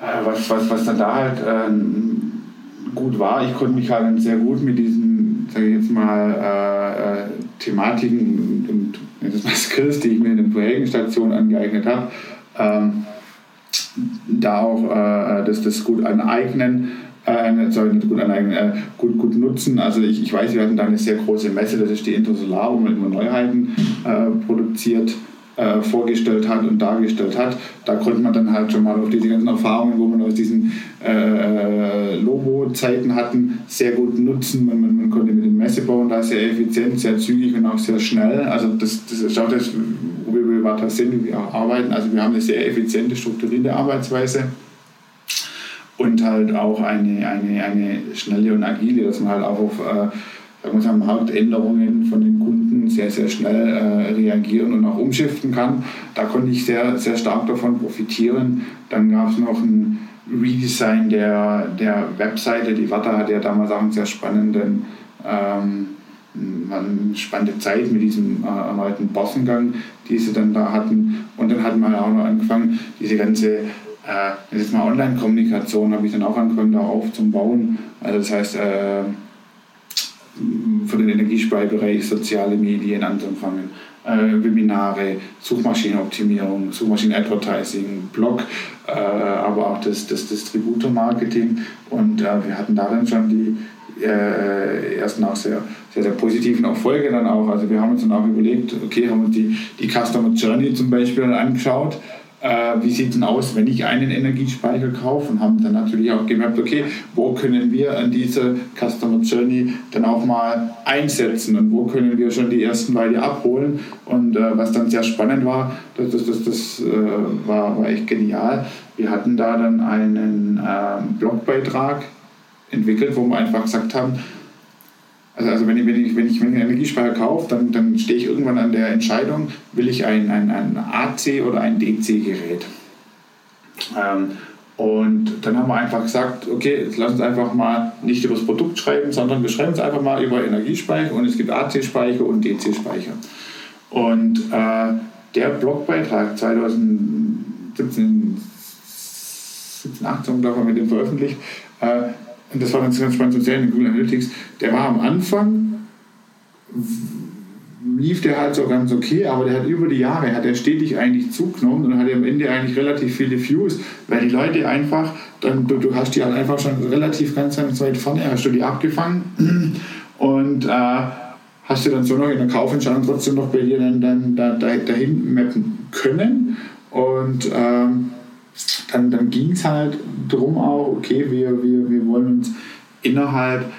[SPEAKER 1] was, was, was dann da halt äh, gut war, ich konnte mich halt sehr gut mit diesen, sage ich jetzt mal, äh, äh, Thematiken und, und mal Skills, die ich mir in den vorherigen Stationen angeeignet habe, ähm, da auch äh, das, das gut aneignen äh, sorry, nicht gut aneignen, äh, gut, gut nutzen. Also ich, ich weiß, wir hatten da eine sehr große Messe, das ist die Intersolar, wo man immer Neuheiten äh, produziert. Äh, vorgestellt hat und dargestellt hat. Da konnte man dann halt schon mal auf diese ganzen Erfahrungen, wo man aus diesen äh, Lobo-Zeiten hatten, sehr gut nutzen. Man, man, man, konnte mit den Messebauen da sehr effizient, sehr zügig und auch sehr schnell. Also das, das ist auch das, wo wir bei sind, wie wir auch arbeiten. Also wir haben eine sehr effiziente, strukturierte Arbeitsweise und halt auch eine, eine, eine schnelle und agile, dass man halt auch auf äh, Marktänderungen von den Kunden sehr, sehr schnell äh, reagieren und auch umschiften kann. Da konnte ich sehr, sehr stark davon profitieren. Dann gab es noch ein Redesign der, der Webseite. Die Wata hat ja damals auch einen sehr spannenden ähm, eine spannende Zeit mit diesem äh, erneuten Bossengang, die sie dann da hatten. Und dann hatten wir auch noch angefangen, diese ganze äh, Online-Kommunikation habe ich dann auch angefangen, da aufzubauen. Also das heißt, äh, für den Energiespeicherbereich soziale Medien anzufangen, äh, Webinare, Suchmaschinenoptimierung, Suchmaschinen-Advertising, Blog, äh, aber auch das, das Distributor-Marketing. Und äh, wir hatten da dann schon die äh, ersten auch sehr, sehr, sehr positiven Erfolge dann auch. Also wir haben uns dann auch überlegt, okay, haben uns die, die Customer Journey zum Beispiel angeschaut äh, wie sieht denn aus, wenn ich einen Energiespeicher kaufe und haben dann natürlich auch gemerkt, okay, wo können wir an diese Customer Journey dann auch mal einsetzen und wo können wir schon die ersten Leute abholen und äh, was dann sehr spannend war, das, das, das, das äh, war, war echt genial. Wir hatten da dann einen äh, Blogbeitrag entwickelt, wo wir einfach gesagt haben, also, also wenn, ich, wenn, ich, wenn ich einen Energiespeicher kaufe, dann, dann stehe ich irgendwann an der Entscheidung, will ich ein, ein, ein AC oder ein DC-Gerät. Ähm, und dann haben wir einfach gesagt, okay, jetzt lass uns einfach mal nicht über das Produkt schreiben, sondern wir schreiben es einfach mal über Energiespeicher und es gibt AC-Speicher und DC-Speicher. Und äh, der Blogbeitrag 2017, 17, 18, glaube ich, mit dem veröffentlicht, äh, und das war dann ganz spannend zu sehen in Google Analytics, der war am Anfang, lief der halt so ganz okay, aber der hat über die Jahre, hat er stetig eigentlich zugenommen und hat am Ende eigentlich relativ viele Views, weil die Leute einfach, dann, du, du hast die halt einfach schon relativ ganz, ganz weit vorne, hast du die abgefangen und äh, hast du dann so noch in der Kaufentscheidung trotzdem noch bei dir dann, dann da, da, dahin mappen können. Und ähm, dann, dann ging es halt darum auch, okay, wir, wir, wir wollen uns innerhalb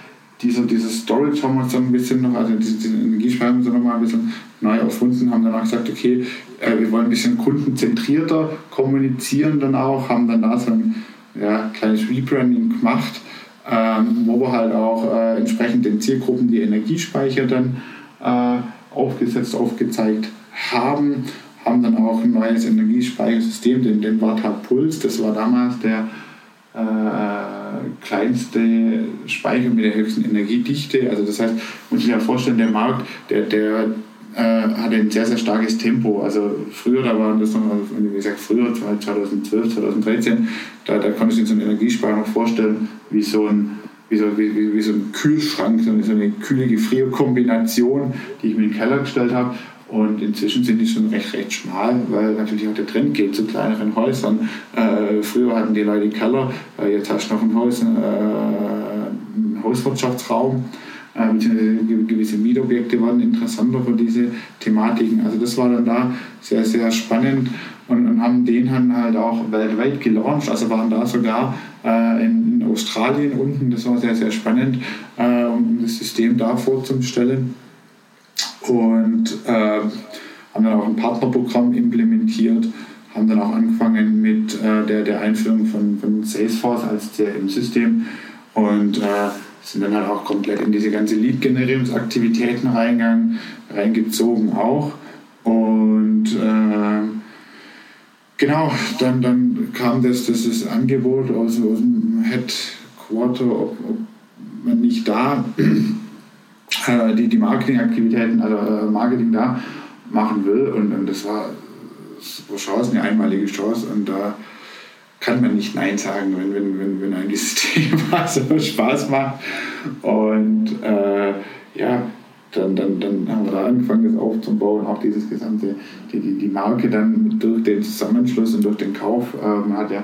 [SPEAKER 1] dieser, dieser Storage haben wir uns dann ein bisschen noch, also diese, diese Energiespeicher haben wir noch mal ein bisschen neu erfunden, haben danach gesagt, okay, äh, wir wollen ein bisschen kundenzentrierter kommunizieren dann auch, haben dann da so ein ja, kleines Rebranding gemacht, ähm, wo wir halt auch äh, entsprechend den Zielgruppen die Energiespeicher dann äh, aufgesetzt, aufgezeigt haben haben dann auch ein neues Energiespeichersystem, den, den Varta Puls. Das war damals der äh, kleinste Speicher mit der höchsten Energiedichte. Also das heißt, muss ich mir vorstellen, der Markt, der, der äh, hatte ein sehr, sehr starkes Tempo. Also früher, da waren das noch, wie gesagt, früher, 2012, 2013, da, da konnte ich mir so einen Energiespeicher noch vorstellen, wie so ein wie so, wie, wie so ein Kühlschrank, so eine kühle Gefrierkombination, die ich mir in den Keller gestellt habe. Und inzwischen sind die schon recht, recht schmal, weil natürlich auch der Trend geht zu kleineren Häusern. Äh, früher hatten die Leute Keller, äh, jetzt hast du noch ein Haus, äh, einen Hauswirtschaftsraum. Äh, gewisse Mietobjekte waren interessanter für diese Thematiken. Also das war dann da sehr, sehr spannend und, und haben den dann halt auch weltweit gelauncht. Also waren da sogar äh, in, in, Australien unten. Das war sehr, sehr spannend, äh, um das System da vorzustellen und äh, haben dann auch ein Partnerprogramm implementiert, haben dann auch angefangen mit äh, der, der Einführung von, von Salesforce als CRM-System und äh, sind dann halt auch komplett in diese ganze Lead-Generierungsaktivitäten reingegangen, reingezogen auch. Und äh, genau, dann, dann kam das, das, das Angebot aus, aus dem Headquarter, ob, ob man nicht da äh, die, die Marketingaktivitäten, also äh, Marketing da machen will. Und, und das war so Chance, eine einmalige Chance. Und da kann man nicht Nein sagen, wenn, wenn, wenn, wenn einem dieses Thema so Spaß macht. Und äh, ja, dann, dann, dann haben wir da angefangen, das aufzubauen, auch dieses gesamte, die, die, die Marke dann durch den Zusammenschluss und durch den Kauf. Äh, man hat ja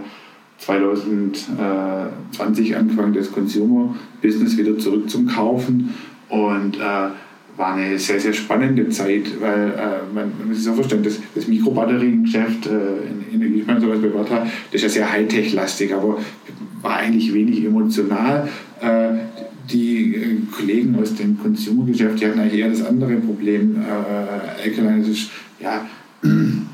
[SPEAKER 1] 2020 angefangen, das Consumer-Business wieder zurück zum Kaufen und äh, war eine sehr, sehr spannende Zeit, weil äh, man, man muss sich so vorstellen, das, das Mikrobatteriengeschäft äh, in Energiesparen, sowas bei Wata, das ist ja sehr Hightech-lastig, aber war eigentlich wenig emotional. Äh, die äh, Kollegen aus dem Consumer-Geschäft, die hatten eigentlich eher das andere Problem. Äh, Alkaline, das ist ja ähm,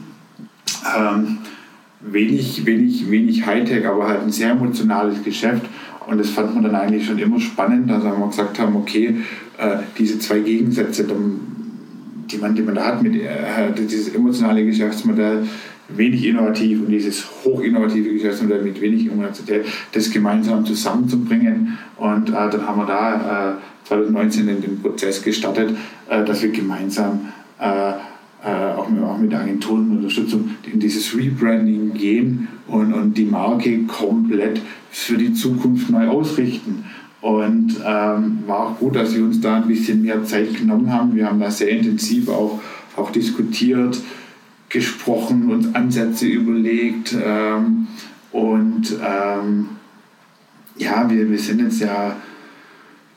[SPEAKER 1] wenig, wenig, wenig Hightech, aber halt ein sehr emotionales Geschäft. Und das fand man dann eigentlich schon immer spannend, dass wir gesagt haben, okay, äh, diese zwei Gegensätze, die man, die man da hat, mit äh, dieses emotionale Geschäftsmodell, wenig innovativ und dieses hochinnovative Geschäftsmodell mit wenig Innovation, das gemeinsam zusammenzubringen. Und äh, dann haben wir da äh, 2019 den, den Prozess gestartet, äh, dass wir gemeinsam äh, auch, mit, auch mit Agenturenunterstützung in dieses Rebranding gehen und, und die Marke komplett für die Zukunft neu ausrichten. Und ähm, war auch gut, dass Sie uns da ein bisschen mehr Zeit genommen haben. Wir haben da sehr intensiv auch, auch diskutiert, gesprochen, uns Ansätze überlegt. Ähm, und ähm, ja, wir, wir sind jetzt ja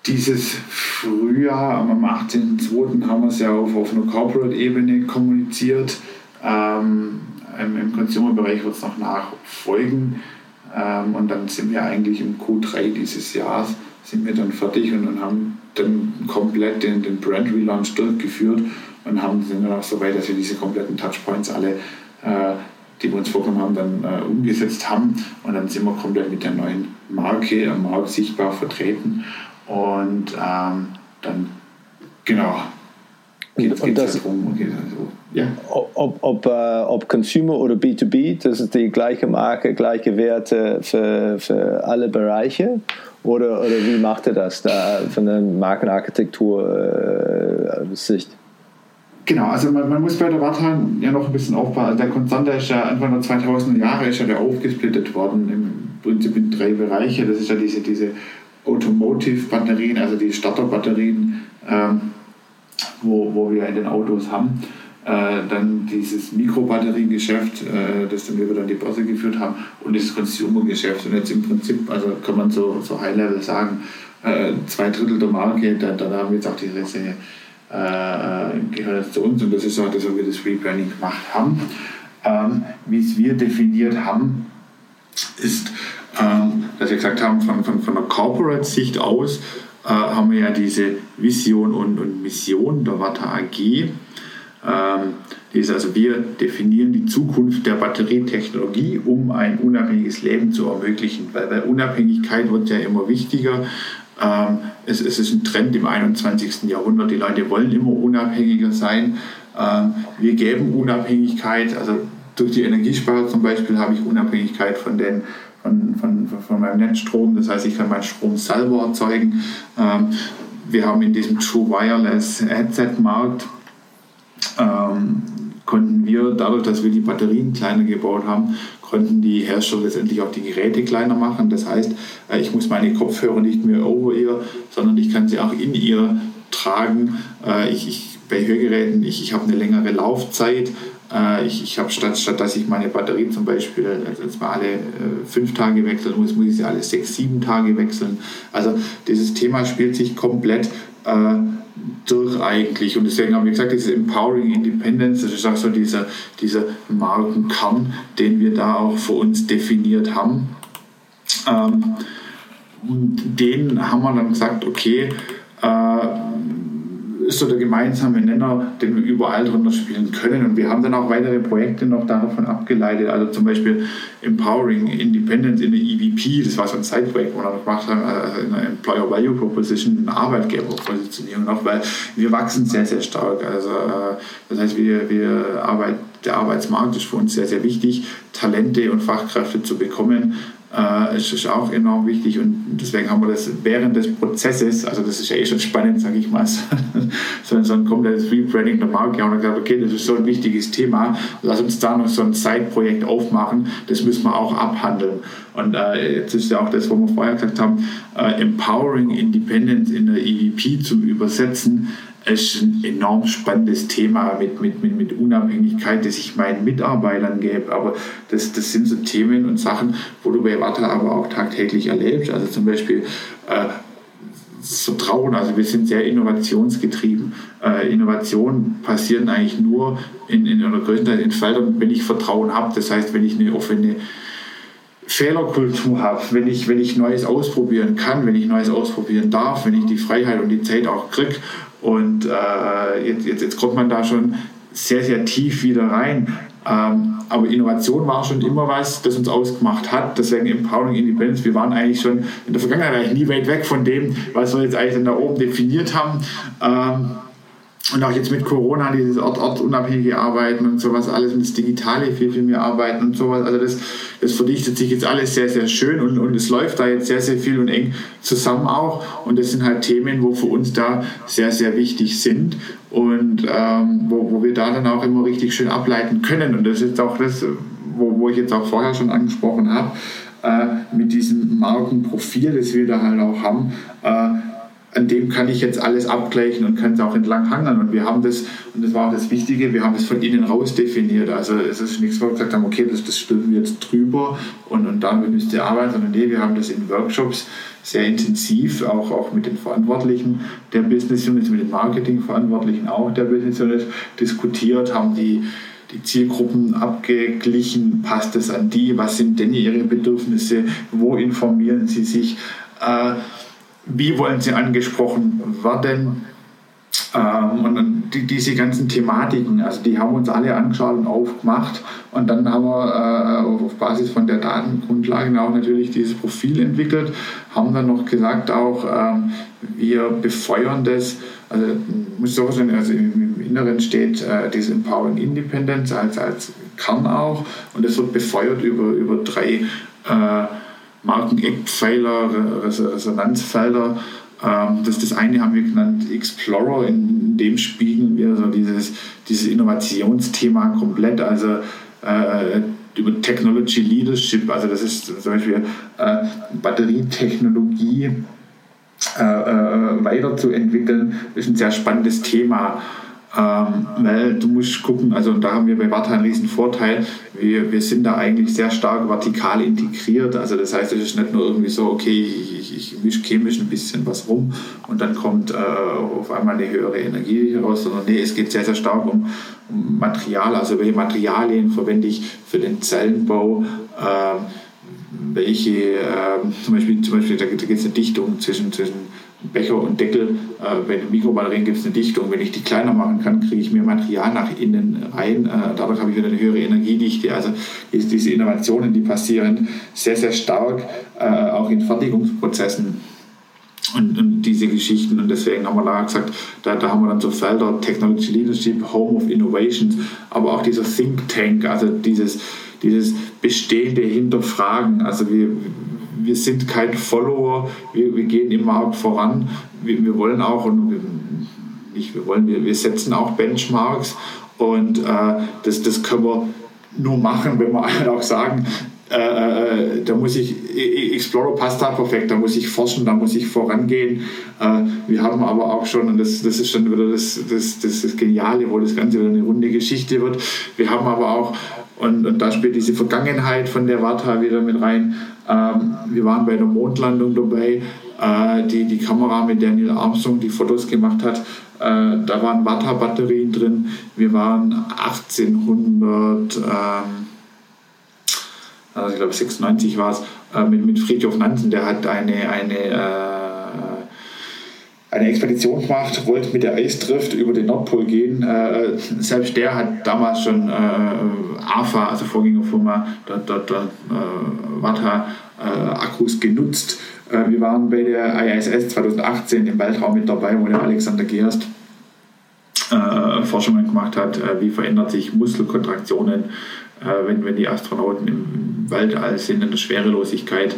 [SPEAKER 1] dieses Frühjahr, am 18.02. haben wir es ja auf, auf einer Corporate-Ebene kommuniziert. Ähm, im, im Consumer-Bereich wird es noch nachfolgen. Ähm, und dann sind wir eigentlich im Q3 dieses Jahres sind wir dann fertig und, und haben dann komplett den, den Brand Relaunch durchgeführt und haben, sind dann auch so weit, dass wir diese kompletten Touchpoints alle, äh, die wir uns vorgenommen haben, dann äh, umgesetzt haben. Und dann sind wir komplett mit der neuen Marke am Markt sichtbar vertreten. Und ähm, dann, genau,
[SPEAKER 2] geht es das, darum, geht also, ja. ob, ob, äh, ob Consumer oder B2B, das ist die gleiche Marke, gleiche Werte für, für alle Bereiche? Oder, oder wie macht ihr das da von der Markenarchitektur-Sicht? Äh,
[SPEAKER 1] Genau, also man, man, muss bei der Wartan ja noch ein bisschen aufbauen. Also der Konzern, der ist ja Anfang der 2000er Jahre ist ja der aufgesplittet worden im Prinzip in drei Bereiche. Das ist ja diese, diese Automotive-Batterien, also die Starter-Batterien, ähm, wo, wo wir in den Autos haben. Äh, dann dieses Mikrobatteriengeschäft, äh, das dann wir dann die Börse geführt haben, und das Consumer-Geschäft. Und jetzt im Prinzip, also kann man so, so High-Level sagen, äh, zwei Drittel der Marke, da, da haben wir jetzt auch die Reste äh, gehört zu uns und das ist auch das, was wir das Rebranding gemacht haben. Ähm, Wie es wir definiert haben, ist, ähm, dass wir gesagt haben, von, von, von der Corporate-Sicht aus äh, haben wir ja diese Vision und, und Mission der Watter AG ähm, ist also wir definieren die Zukunft der Batterietechnologie, um ein unabhängiges Leben zu ermöglichen, weil, weil Unabhängigkeit wird ja immer wichtiger. Ähm, es, es, ist ein Trend im 21. Jahrhundert, die Leute wollen immer unabhängiger sein. Ähm, wir geben Unabhängigkeit, also durch die Energiespeicher zum Beispiel habe ich Unabhängigkeit von den von, von, von meinem Netzstrom. Das heißt, ich kann meinen Strom selber erzeugen. Ähm, wir haben in diesem True Wireless Headset Markt ähm, konnten wir, dadurch, dass wir die Batterien kleiner gebaut haben, konnten die Hersteller letztendlich auch die Geräte kleiner machen. Das heißt, äh, ich muss meine Kopfhörer nicht mehr over ear, sondern ich kann sie auch in ihr tragen. Äh, ich, ich, bei Hörgeräten, ich, ich habe eine längere Laufzeit. Äh, ich, ich habe statt, statt dass ich meine Batterie zum Beispiel jetzt mal alle fünf Tage wechseln muss, muss ich sie alle sechs, sieben Tage wechseln. Also dieses Thema spielt sich komplett durch eigentlich. Und deswegen haben wir gesagt, dieses Empowering Independence, das ist auch so dieser, dieser Markenkern, den wir da auch für uns definiert haben. Ähm, und den haben wir dann gesagt, okay, äh, ist so der gemeinsame Nenner, den wir überall drunter spielen können. Und wir haben dann auch weitere Projekte noch davon abgeleitet. Also zum Beispiel Empowering Independence in der EVP, das war so ein Zeitprojekt, wo wir gemacht haben, also in der Employer Value Proposition, eine Arbeitgeberpositionierung noch, weil wir wachsen sehr, sehr stark. Also äh, das heißt, wir, wir arbeiten, der Arbeitsmarkt ist für uns sehr, sehr wichtig, Talente und Fachkräfte zu bekommen äh, ist, ist auch enorm wichtig und deswegen haben wir das während des Prozesses, also das ist ja eh schon spannend, sage ich mal, so, so ein komplettes Rebranding der Marke wir gesagt, okay, das ist so ein wichtiges Thema, lass uns da noch so ein Side-Projekt aufmachen, das müssen wir auch abhandeln. Und äh, jetzt ist ja auch das, wo wir vorher gesagt haben, äh, Empowering Independence in der EVP zu übersetzen, ist ein enorm spannendes Thema mit, mit, mit, mit Unabhängigkeit, das ich meinen Mitarbeitern gebe. Aber das, das sind so Themen und Sachen, wo du bei Watter aber auch tagtäglich erlebst. Also zum Beispiel äh, Vertrauen, also wir sind sehr innovationsgetrieben. Äh, Innovationen passieren eigentlich nur in, in einer größten in Feldern, wenn ich Vertrauen habe. Das heißt, wenn ich eine offene Fehlerkultur habe, wenn ich, wenn ich Neues ausprobieren kann, wenn ich Neues ausprobieren darf, wenn ich die Freiheit und die Zeit auch kriege und äh, jetzt, jetzt, jetzt kommt man da schon sehr, sehr tief wieder rein. Ähm, aber Innovation war schon immer was, das uns ausgemacht hat. Deswegen Empowering Independence. Wir waren eigentlich schon in der Vergangenheit eigentlich nie weit weg von dem, was wir jetzt eigentlich da oben definiert haben. Ähm, und auch jetzt mit Corona, dieses Ort, ortsunabhängige Arbeiten und sowas, alles mit das Digitale viel, viel mehr arbeiten und sowas. Also das, das verdichtet sich jetzt alles sehr, sehr schön und, und es läuft da jetzt sehr, sehr viel und eng zusammen auch. Und das sind halt Themen, wo für uns da sehr, sehr wichtig sind und ähm, wo, wo wir da dann auch immer richtig schön ableiten können. Und das ist auch das, wo, wo ich jetzt auch vorher schon angesprochen habe, äh, mit diesem Markenprofil, das wir da halt auch haben. Äh, an dem kann ich jetzt alles abgleichen und kann es auch entlang hangeln. Und wir haben das, und das war auch das Wichtige, wir haben das von innen raus definiert. Also es ist nichts, wo wir gesagt haben, okay, das, das stülpen wir jetzt drüber und, und damit müsst ihr arbeiten, sondern nee, wir haben das in Workshops sehr intensiv, auch, auch mit den Verantwortlichen der Business Units, mit den Marketingverantwortlichen auch der Business Units diskutiert, haben die die Zielgruppen abgeglichen, passt es an die, was sind denn ihre Bedürfnisse, wo informieren sie sich, äh, wie wollen sie angesprochen werden. Ähm, und die, diese ganzen Thematiken, also die haben uns alle angeschaut und aufgemacht. Und dann haben wir äh, auf Basis von der Datengrundlage auch natürlich dieses Profil entwickelt, haben dann noch gesagt auch, ähm, wir befeuern das, also muss so sein, also im, Inneren steht äh, dieses Empowering Independence als, als Kern auch und es wird befeuert über, über drei äh, Marken-Eckpfeiler, Resonanzfelder. Ähm, das, das eine haben wir genannt Explorer, in dem spiegeln wir so dieses, dieses Innovationsthema komplett, also äh, über Technology Leadership, also das ist zum Beispiel äh, Batterietechnologie äh, äh, weiterzuentwickeln, ist ein sehr spannendes Thema. Ähm, weil du musst gucken, also da haben wir bei Warta einen riesen Vorteil, wir, wir sind da eigentlich sehr stark vertikal integriert, also das heißt, es ist nicht nur irgendwie so, okay, ich, ich, mische chemisch ein bisschen was rum und dann kommt äh, auf einmal eine höhere Energie heraus, sondern nee, es geht sehr, sehr stark um, um Material, also welche Materialien verwende ich für den Zellenbau, äh, welche, äh, zum Beispiel, zum Beispiel da, da gibt es eine Dichtung zwischen, zwischen Becher und Deckel. Äh, bei den Mikrobatterien gibt es eine Dichtung. Wenn ich die kleiner machen kann, kriege ich mehr Material nach innen rein. Äh, dadurch habe ich wieder eine höhere Energiedichte. Also diese Innovationen, die passieren sehr, sehr stark, äh, auch in Fertigungsprozessen. Und, und, diese Geschichten. Und deswegen haben wir da gesagt, da, da haben wir dann so Felder Technology Leadership, Home of Innovations, aber auch dieser Think Tank, also dieses, dieses bestehende Hinterfragen. Also wir, wir sind kein Follower, wir, wir gehen im Markt voran. Wir, wir wollen auch, und wir, nicht wir wollen, wir, wir setzen auch Benchmarks und äh, das, das können wir nur machen, wenn wir auch sagen, äh, äh, da muss ich, Explorer passt da perfekt, da muss ich forschen, da muss ich vorangehen. Äh, wir haben aber auch schon, und das, das ist schon wieder das, das, das, das Geniale, wo das Ganze wieder eine runde Geschichte wird, wir haben aber auch, und, und da spielt diese Vergangenheit von der Warta wieder mit rein, ähm, wir waren bei der Mondlandung dabei. Äh, die, die Kamera, mit der Neil Armstrong die Fotos gemacht hat, äh, da waren Watta-Batterien drin. Wir waren 1800, ähm, also ich glaube 96 war es, äh, mit, mit Friedhof Nansen, der hat eine, eine äh, eine Expedition gemacht, wollte mit der Eisdrift über den Nordpol gehen. Äh, selbst der hat damals schon äh, AFA, also Vorgängerfirma, dort, dort, dort äh, Vata, äh, Akkus genutzt. Äh, wir waren bei der ISS 2018 im Weltraum mit dabei, wo der Alexander Gerst äh, Forschungen gemacht hat, wie verändert sich Muskelkontraktionen, wenn, wenn die Astronauten im Weltall sind, in der Schwerelosigkeit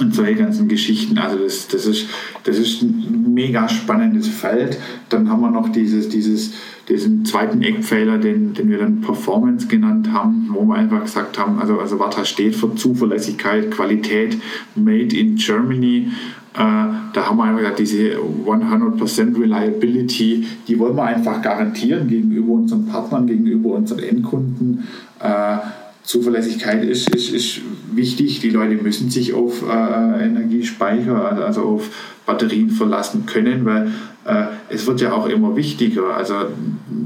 [SPEAKER 1] und solche ganzen Geschichten. Also das, das, ist, das ist ein mega spannendes Feld. Dann haben wir noch dieses, dieses, diesen zweiten Eckpfeiler, den, den wir dann Performance genannt haben, wo wir einfach gesagt haben, also, also Warta steht für Zuverlässigkeit, Qualität, Made in Germany. Äh, da haben wir einfach diese 100% Reliability, die wollen wir einfach garantieren gegenüber unseren Partnern, gegenüber unseren Endkunden. Äh, Zuverlässigkeit ist, ist, ist wichtig. Die Leute müssen sich auf äh, Energiespeicher, also, also auf Batterien verlassen können, weil äh, es wird ja auch immer wichtiger. Also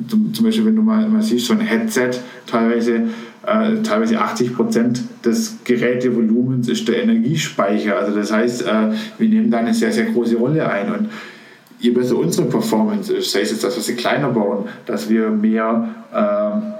[SPEAKER 1] zum, zum Beispiel, wenn du mal, mal siehst, so ein Headset, teilweise, äh, teilweise 80 Prozent des Gerätevolumens ist der Energiespeicher. Also das heißt, äh, wir nehmen da eine sehr, sehr große Rolle ein. Und je besser unsere Performance ist, sei es jetzt das, was wir kleiner bauen, dass wir mehr ähm,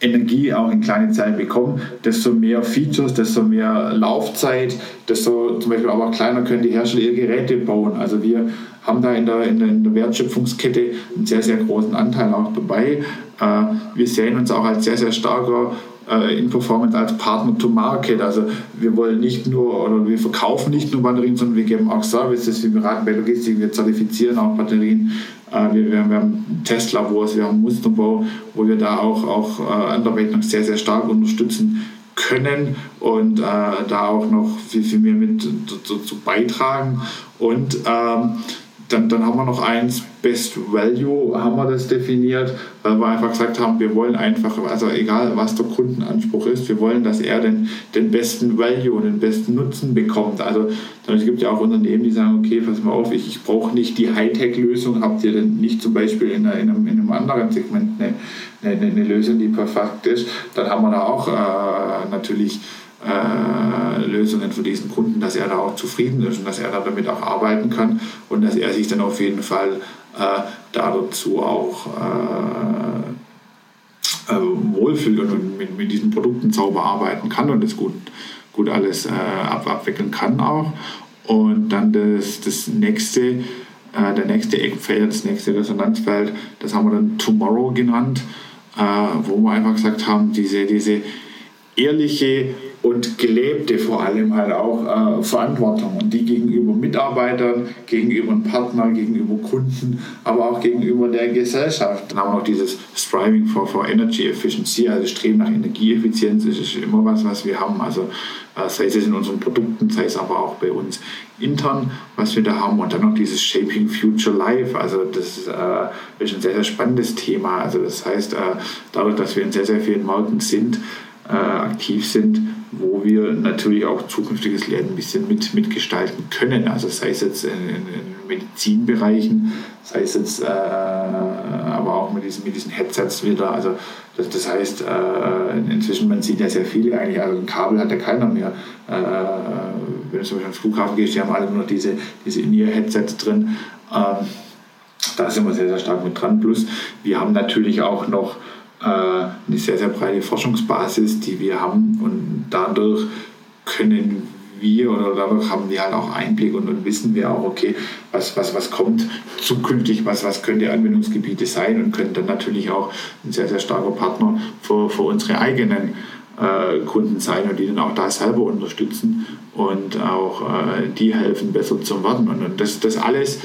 [SPEAKER 1] Energie auch in kleinen Zellen bekommen, desto mehr Features, desto mehr Laufzeit, desto zum Beispiel aber auch kleiner können die Hersteller ihre Geräte bauen. Also wir haben da in der, in der, in der Wertschöpfungskette einen sehr, sehr großen Anteil auch dabei. Äh, wir sehen uns auch als sehr, sehr starker äh, in Performance als Partner to Market. Also wir wollen nicht nur oder wir verkaufen nicht nur Batterien, sondern wir geben auch Services, wir beraten bei Logistik, wir zertifizieren auch Batterien wir, wir, wir, haben Testlabors, wir haben Musterbau, wo wir da auch, auch äh, anderweitig noch sehr, sehr stark unterstützen können und äh, da auch noch viel, viel mehr mit dazu beitragen. Und ähm, dann, dann haben wir noch eins, Best Value haben wir das definiert, weil wir einfach gesagt haben, wir wollen einfach, also egal was der Kundenanspruch ist, wir wollen, dass er den, den besten Value und den besten Nutzen bekommt. Also es gibt ja auch Unternehmen, die sagen, okay, pass mal auf, ich, ich brauche nicht die Hightech-Lösung, habt ihr denn nicht zum Beispiel in, in, einem, in einem anderen Segment eine, eine, eine Lösung, die perfekt ist, dann haben wir da auch äh, natürlich äh, Lösungen für diesen Kunden, dass er da auch zufrieden ist und dass er da damit auch arbeiten kann und dass er sich dann auf jeden Fall äh, dazu auch äh, äh, wohlfühlt und mit, mit diesen Produkten sauber arbeiten kann und das gut, gut alles äh, ab, abwickeln kann auch. Und dann das, das nächste, äh, der nächste Eckfeld, das nächste Resonanzfeld, das haben wir dann Tomorrow genannt, wo wir einfach gesagt haben, diese, diese ehrliche und gelebte vor allem halt auch äh, Verantwortung und die gegenüber Mitarbeitern, gegenüber Partnern, gegenüber Kunden, aber auch gegenüber der Gesellschaft. Dann haben wir auch dieses Striving for, for Energy Efficiency, also Streben nach Energieeffizienz, ist immer was, was wir haben. Also äh, sei es in unseren Produkten, sei es aber auch bei uns intern, was wir da haben. Und dann noch dieses Shaping Future Life, also das äh, ist ein sehr, sehr spannendes Thema. Also das heißt, äh, dadurch, dass wir in sehr, sehr vielen Märkten sind, äh, aktiv sind, wo wir natürlich auch zukünftiges Lernen ein bisschen mit, mitgestalten können. Also sei es jetzt in, in Medizinbereichen, sei es jetzt äh, aber auch mit diesen, mit diesen Headsets wieder. Also das, das heißt, äh, inzwischen, man sieht ja sehr viele eigentlich, also ein Kabel hat ja keiner mehr. Äh, wenn du zum Beispiel ans Flughafen gehst, die haben alle nur diese, diese In-Ear-Headsets drin. Ähm, da sind wir sehr, sehr stark mit dran. Plus, wir haben natürlich auch noch eine sehr, sehr breite Forschungsbasis, die wir haben und dadurch können wir oder dadurch haben wir halt auch Einblick und, und wissen wir auch, okay, was, was, was kommt zukünftig, was, was könnte Anwendungsgebiete sein und können dann natürlich auch ein sehr, sehr starker Partner für, für unsere eigenen äh, Kunden sein und die dann auch da selber unterstützen und auch äh, die helfen, besser zu werden. Und, und das, das alles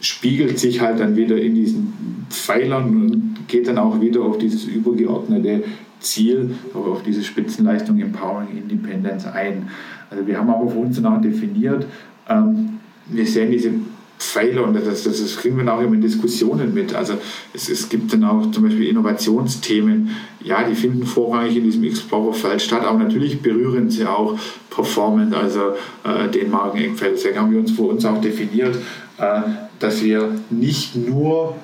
[SPEAKER 1] spiegelt sich halt dann wieder in diesen Pfeilern und geht dann auch wieder auf dieses übergeordnete Ziel, auf diese Spitzenleistung Empowering Independence ein. Also wir haben aber für uns dann auch definiert, ähm, wir sehen diese Pfeiler und das, das, das kriegen wir auch immer in Diskussionen mit. Also es, es gibt dann auch zum Beispiel Innovationsthemen, ja, die finden vorrangig in diesem Explorer-Feld statt, aber natürlich berühren sie auch Performance, also äh, den Markeneckfeld. Deswegen haben wir uns für uns auch definiert, äh, dass wir nicht nur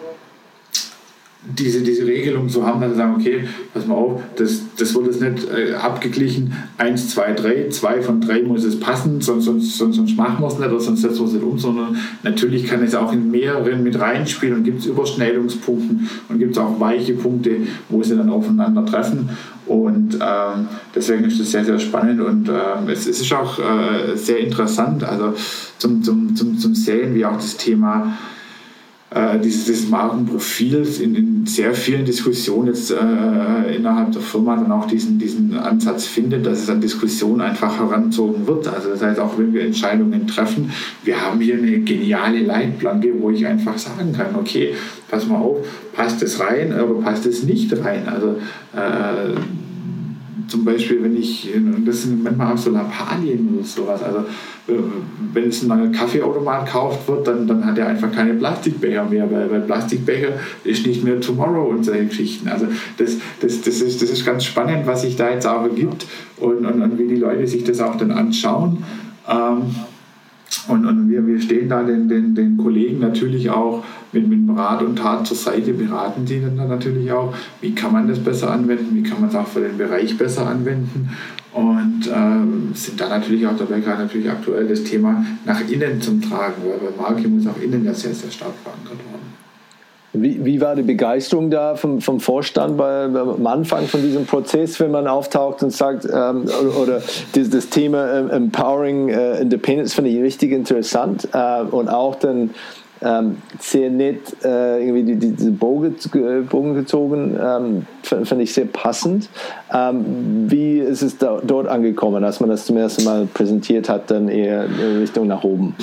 [SPEAKER 1] diese, diese Regelung so haben, wir sagen, okay, pass mal auf, das, das wird jetzt nicht äh, abgeglichen, 1, 2, 3, 2 von 3 muss es passen, sonst, sonst, sonst, sonst machen wir es nicht oder sonst setzen wir es nicht um, sondern natürlich kann es auch in mehreren mit reinspielen und gibt es Überschneidungspunkte und gibt es auch weiche Punkte, wo sie dann aufeinander treffen. Und ähm, deswegen ist das sehr, sehr spannend und ähm, es, es, ist auch äh, sehr interessant, also zum, zum, zum, zum Sehen, wie auch das Thema äh, dieses, dieses Markenprofils in, in, sehr vielen Diskussionen jetzt äh, innerhalb der Firma dann auch diesen, diesen Ansatz findet, dass es an Diskussionen einfach heranzogen wird. Also das heißt, auch wenn wir Entscheidungen treffen, wir haben hier eine geniale Leitplanke, wo ich einfach sagen kann, okay, pass mal auf, passt es rein oder passt es nicht rein. Also äh, zum Beispiel, wenn ich, das sind manchmal auch so Lappalien oder sowas, also äh, wenn es ein neuer Kaffeeautomat gekauft wird, dann, dann hat er einfach keine Plastikbecher mehr, weil, weil Plastikbecher ist nicht mehr Tomorrow und solche Geschichten. Also das, das, das, ist, das ist ganz spannend, was sich da jetzt auch ergibt und, und, und wie die Leute sich das auch dann anschauen. Ähm, und, und wir, wir stehen da den, den, den Kollegen natürlich auch mit, mit Rat und Tat zur Seite, beraten die dann natürlich auch, wie kann man das besser anwenden, wie kann man es auch für den Bereich besser anwenden. Und ähm, sind da natürlich auch dabei, gerade natürlich aktuell das Thema nach innen zum Tragen, weil bei Marke muss auch innen ja sehr, sehr stark verankert werden.
[SPEAKER 2] Wie, wie war die Begeisterung da vom, vom Vorstand bei, am Anfang von diesem Prozess, wenn man auftaucht und sagt, ähm, oder, oder das, das, Thema ähm, Empowering äh, Independence finde ich richtig interessant äh, und auch dann ähm, sehr nett äh, irgendwie die, die, diese Bogen, Bogen gezogen, ähm, finde ich sehr passend. Ähm, wie ist es da, dort angekommen, als man das zum ersten Mal präsentiert hat, dann eher in Richtung nach oben?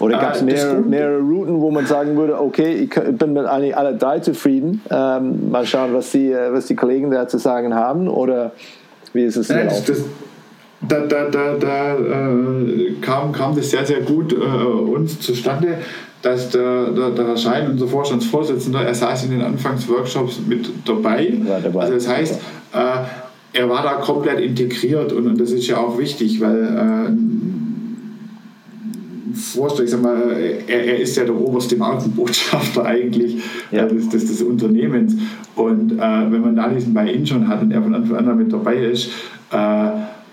[SPEAKER 2] Oder gab es mehrere, mehrere Routen, wo man sagen würde, okay, ich bin mit eigentlich alle drei zufrieden. Ähm, mal schauen, was die, äh, was die Kollegen da zu sagen haben. Oder wie ist es
[SPEAKER 1] Nein, das, da, da, da, da äh, kam, kam das sehr, sehr gut äh, uns zustande. dass der, der, der Schein, unser Vorstandsvorsitzender, er saß in den Anfangsworkshops mit dabei. dabei. Also das heißt, äh, er war da komplett integriert und, und das ist ja auch wichtig, weil äh, Vorstand, ich sag mal, er, er, ist ja der oberste Markenbotschafter eigentlich ja. äh, des, des, des, Unternehmens. Und äh, wenn man da diesen Buy-in schon hat und er von Anfang an mit dabei ist,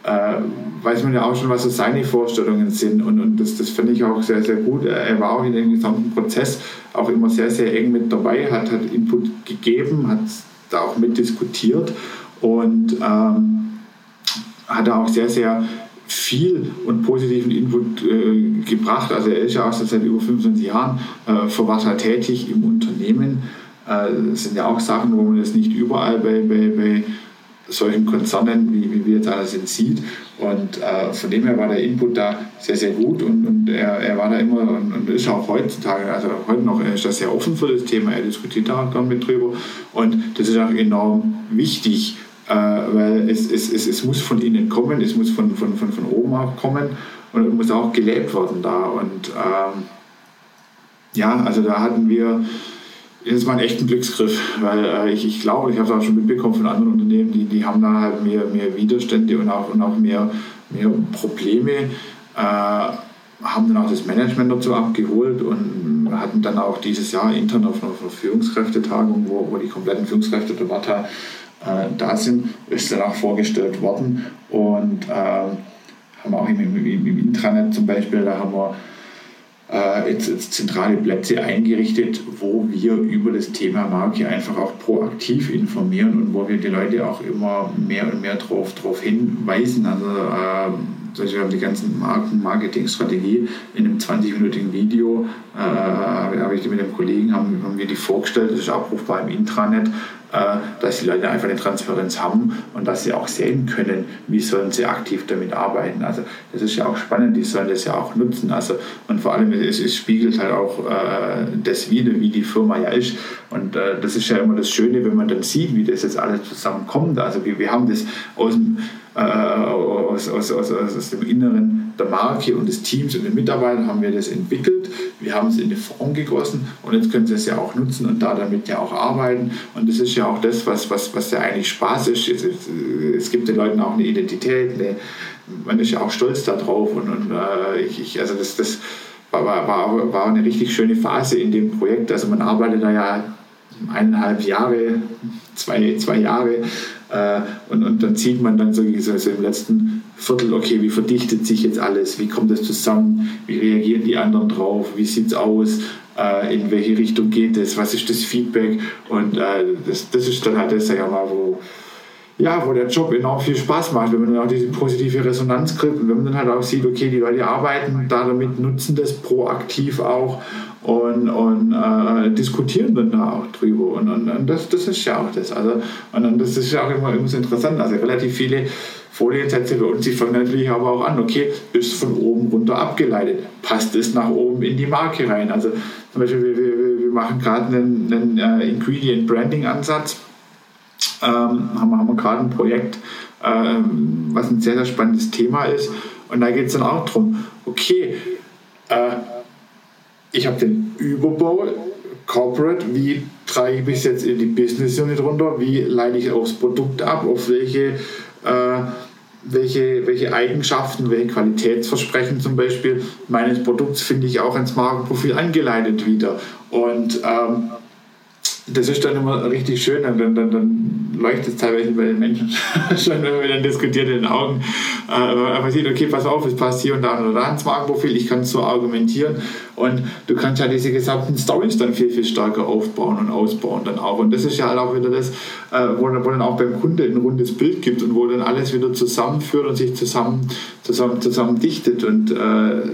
[SPEAKER 1] äh, weiß man ja auch schon, was so seine Vorstellungen sind. Und, und das, das finde ich auch sehr, sehr gut. Er war auch in dem gesamten Prozess auch immer sehr, sehr eng mit dabei, hat, hat Input gegeben, hat da auch mitdiskutiert und ähm, hat auch sehr, sehr viel und positiven Input äh, gebracht. Also er ist ja auch seit über 25 Jahren äh, Verwalter tätig im Unternehmen. Äh, das sind ja auch Sachen, wo man das nicht überall bei, bei, bei solchen Konzernen, wie, wie wir jetzt alle sind, sieht. Und äh, von dem her war der Input da sehr, sehr gut und, und er, er war da immer und, und ist auch heutzutage, also heute noch, er ist da sehr offen für das Thema, er diskutiert da gern mit drüber und das ist auch enorm wichtig, äh, weil es, es, es, es muss von innen kommen, es muss von, von, von, von oben auch kommen und es muss auch gelebt werden da und ähm, ja, also da hatten wir das war ein echter Glücksgriff, weil äh, ich, ich glaube, ich habe es auch schon mitbekommen von anderen Unternehmen, die, die haben da halt mehr, mehr Widerstände und auch, und auch mehr, mehr Probleme, äh, haben dann auch das Management dazu abgeholt und hatten dann auch dieses Jahr intern auf einer Führungskräftetagung, wo, wo die kompletten Führungskräfte der Wata äh, da sind, ist dann auch vorgestellt worden und äh, haben auch im, im, im Intranet zum Beispiel, da haben wir jetzt, jetzt, zentrale Plätze eingerichtet, wo wir über das Thema Marke einfach auch proaktiv informieren und wo wir die Leute auch immer mehr und mehr darauf drauf hinweisen. Also äh, wir haben die ganzen Marken-Marketing-Strategie in einem 20-minütigen Video, äh, habe ich mit dem Kollegen, haben, haben wir die vorgestellt, das ist abrufbar im Intranet äh, dass die Leute einfach eine Transparenz haben und dass sie auch sehen können, wie sollen sie aktiv damit arbeiten. Also das ist ja auch spannend, die sollen das ja auch nutzen. Also, und vor allem, es, es spiegelt halt auch äh, das wieder, wie die Firma ja ist. Und äh, das ist ja immer das Schöne, wenn man dann sieht, wie das jetzt alles zusammenkommt. Also wir, wir haben das aus dem, äh, aus, aus, aus, aus dem Inneren der Marke und des Teams und den Mitarbeitern haben wir das entwickelt. Wir haben es in eine Form gegossen und jetzt können sie es ja auch nutzen und da damit ja auch arbeiten. Und das ist ja auch das, was, was, was ja eigentlich Spaß ist. Es, es gibt den Leuten auch eine Identität, eine, man ist ja auch stolz darauf. Und, und äh, ich, ich, also das, das war, war, war eine richtig schöne Phase in dem Projekt. Also man arbeitet da ja eineinhalb Jahre, zwei, zwei Jahre äh, und, und dann sieht man dann so, so im letzten Viertel, okay, wie verdichtet sich jetzt alles, wie kommt das zusammen, wie reagieren die anderen drauf, wie sieht es aus, äh, in welche Richtung geht es, was ist das Feedback und äh, das, das ist dann halt das, ja mal, wo, ja, wo der Job enorm viel Spaß macht, wenn man dann auch diese positive Resonanz kriegt und wenn man dann halt auch sieht, okay, die Leute arbeiten da damit, nutzen das proaktiv auch und, und äh, diskutieren dann da auch drüber. Und, und, und, das, das ist ja auch das. Also, und das ist ja auch immer, immer so interessant. Also relativ viele Foliensätze uns, die fangen natürlich aber auch an, okay, ist von oben runter abgeleitet. Passt es nach oben in die Marke rein? Also zum Beispiel, wir, wir, wir machen gerade einen, einen uh, Ingredient Branding Ansatz. Ähm, haben, wir, haben wir gerade ein Projekt, ähm, was ein sehr, sehr spannendes Thema ist. Und da geht es dann auch darum, okay, äh, ich habe den Überbau Corporate, wie trage ich bis jetzt in die Business Unit runter, wie leite ich aufs Produkt ab, auf welche, äh, welche, welche Eigenschaften, welche Qualitätsversprechen zum Beispiel meines Produkts finde ich auch ins Markenprofil angeleitet wieder. Und ähm, das ist dann immer richtig schön dann, dann, dann leuchtet es teilweise bei den Menschen schon, wenn man dann diskutiert in den Augen. Äh, man sieht, okay, pass auf, es passt hier und da und da ins Markenprofil, ich kann so argumentieren und du kannst ja diese gesamten Stories dann viel, viel stärker aufbauen und ausbauen dann auch. Und das ist ja halt auch wieder das, äh, wo, wo dann auch beim Kunde ein rundes Bild gibt und wo dann alles wieder zusammenführt und sich zusammen, zusammen, zusammen dichtet. Und äh,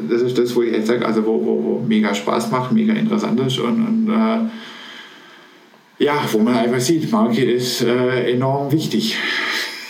[SPEAKER 1] das ist das, wo ich jetzt sage, also wo, wo, wo mega Spaß macht, mega interessant ist und, und äh, ja, wo man einfach sieht, Marke ist äh, enorm wichtig.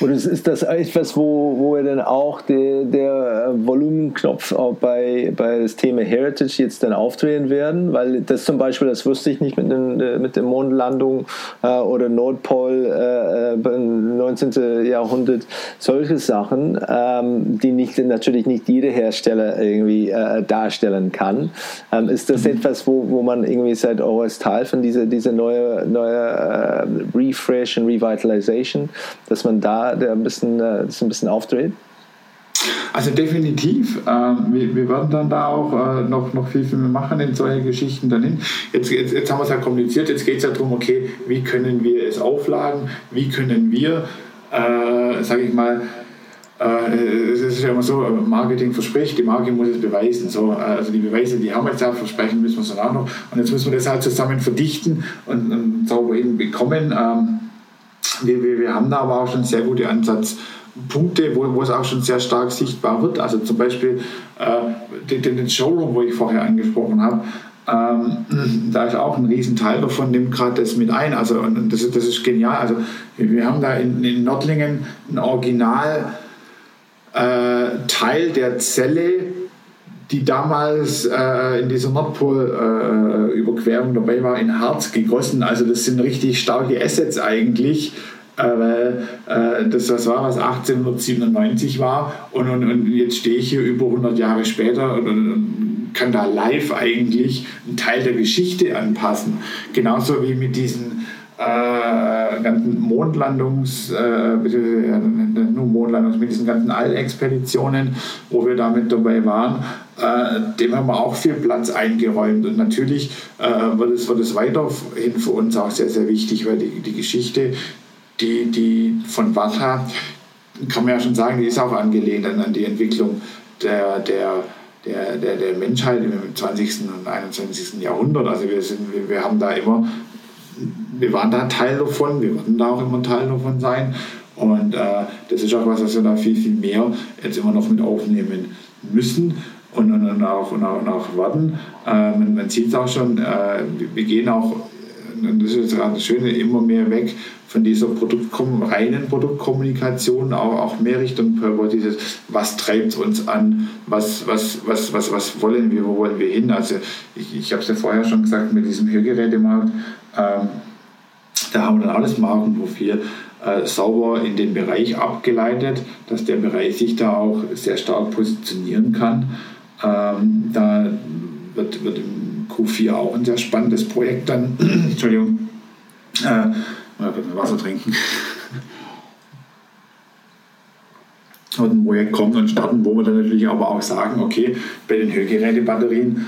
[SPEAKER 2] Und ist das etwas, wo, wo er dann auch der, der Volumenknopf auch bei, bei das Thema Heritage jetzt dann aufdrehen werden? Weil das zum Beispiel, das wusste ich nicht mit, den, mit der Mondlandung äh, oder Nordpol äh, im 19. Jahrhundert, solche Sachen, ähm, die nicht, natürlich nicht jeder Hersteller irgendwie äh, darstellen kann. Ähm, ist das mhm. etwas, wo, wo man irgendwie sagt, oh, als Teil von dieser, dieser neue, neue äh, Refresh und Revitalization, dass man da ein bisschen, äh, das ein bisschen aufdreht?
[SPEAKER 1] Also definitiv. Ähm, wir, wir, werden dann da auch äh, noch, noch viel, viel mehr machen in solche Geschichten dann hin. Jetzt, jetzt, jetzt haben wir es ja kommuniziert, jetzt geht es ja darum, okay, wie können wir es aufladen, wie können wir, äh, sage ich mal, äh, es ist ja immer so, Marketing verspricht, die Marke muss es beweisen. So, äh, also die Beweise, die haben wir jetzt ja, versprechen müssen wir es auch noch. Und jetzt müssen wir das halt zusammen verdichten und, und sauber hinbekommen. Ähm, wir, wir, wir haben da aber auch schon sehr gute Ansatzpunkte, wo, wo es auch schon sehr stark sichtbar wird. Also zum Beispiel äh, den, den Showroom, wo ich vorher angesprochen habe, ähm, da ist auch ein Riesenteil davon, nimmt gerade das mit ein. Also und das, das ist genial. Also wir haben da in, in Nördlingen ein Original äh, Teil der Zelle, die damals äh, in dieser Nordpol-Überquerung äh, dabei war, in Harz gegossen. Also das sind richtig starke Assets eigentlich. Äh, weil äh, das, das war, was 1897 war und, und, und jetzt stehe ich hier über 100 Jahre später und, und kann da live eigentlich einen Teil der Geschichte anpassen. Genauso wie mit diesen äh, ganzen Mondlandungs, äh, nur Mondlandungs, mit diesen ganzen Allexpeditionen, wo wir damit dabei waren, äh, dem haben wir auch viel Platz eingeräumt. Und natürlich äh, wird, es, wird es weiterhin für uns auch sehr, sehr wichtig, weil die, die Geschichte, die, die von Vata, kann man ja schon sagen, die ist auch angelehnt an die Entwicklung der, der der, der, der Menschheit im 20. und 21. Jahrhundert. Also wir, sind, wir, wir haben da immer wir waren da Teil davon, wir werden da auch immer Teil davon sein. Und äh, das ist auch was, was wir da viel, viel mehr jetzt immer noch mit aufnehmen müssen und, und, und, auch, und, auch, und auch werden. Äh, man, sieht es auch schon, äh, wir gehen auch, und das ist gerade das Schöne, immer mehr weg von dieser Produkt reinen Produktkommunikation, auch, auch mehr Richtung dieses, was treibt uns an, was, was, was, was, was wollen wir, wo wollen wir hin. Also ich, ich habe es ja vorher schon gesagt mit diesem Hörgerätemarkt. Ähm, da haben wir dann alles Markenprofil äh, sauber in den Bereich abgeleitet, dass der Bereich sich da auch sehr stark positionieren kann. Ähm, da wird, wird im Q4 auch ein sehr spannendes Projekt dann. Entschuldigung. Äh, mal Wasser trinken. und ein Projekt kommt und starten, wo wir dann natürlich aber auch sagen, okay, bei den Hörgerätebatterien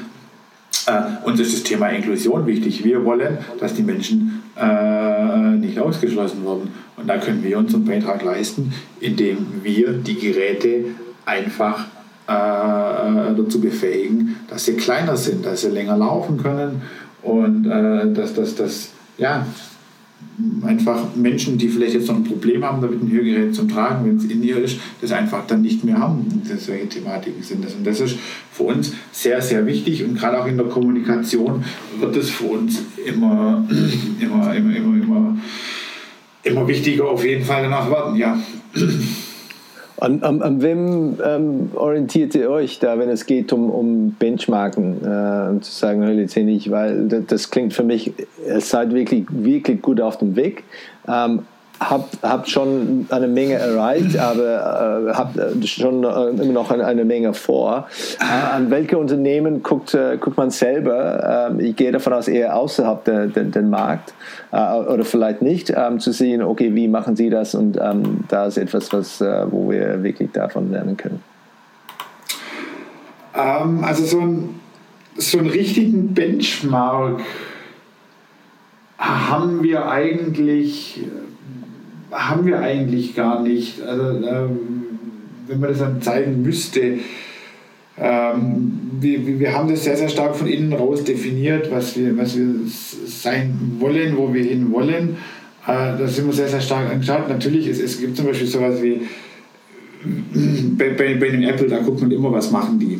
[SPEAKER 1] äh, uns ist das Thema Inklusion wichtig. Wir wollen, dass die Menschen äh, nicht ausgeschlossen werden. Und da können wir unseren Beitrag leisten, indem wir die Geräte einfach dazu befähigen, dass sie kleiner sind, dass sie länger laufen können und äh, dass das, ja, einfach Menschen, die vielleicht jetzt noch ein Problem haben, damit ein Hörgerät zum Tragen, wenn es in ihr ist, das einfach dann nicht mehr haben. Das solche Thematiken sind das. Und das ist für uns sehr, sehr wichtig und gerade auch in der Kommunikation wird es für uns immer, immer, immer, immer, immer, immer wichtiger auf jeden Fall danach werden, ja.
[SPEAKER 2] An, an, an wem ähm, orientiert ihr euch da, wenn es geht um, um Benchmarken, äh, um zu sagen, jetzt nicht, weil das, das, klingt für mich, es seid wirklich, wirklich gut auf dem Weg. Ähm, habt, habt schon eine Menge erreicht, aber äh, habt äh, schon äh, immer noch eine, eine Menge vor. Äh, an welche Unternehmen guckt, äh, guckt man selber? Ähm, ich gehe davon aus, eher außerhalb der, der, den Markt äh, oder vielleicht nicht, ähm, zu sehen, okay, wie machen sie das? Und ähm, da ist etwas, was, wo wir wirklich davon lernen können.
[SPEAKER 1] Ähm, also so, ein, so einen richtigen Benchmark haben wir eigentlich haben wir eigentlich gar nicht. Also, ähm, wenn man das dann zeigen müsste, ähm, wir, wir haben das sehr, sehr stark von innen raus definiert, was wir, was wir sein wollen, wo wir hin wollen. Äh, da sind wir sehr, sehr stark angeschaut. Natürlich, es, es gibt zum Beispiel sowas wie bei, bei, bei den Apple, da guckt man immer, was machen die.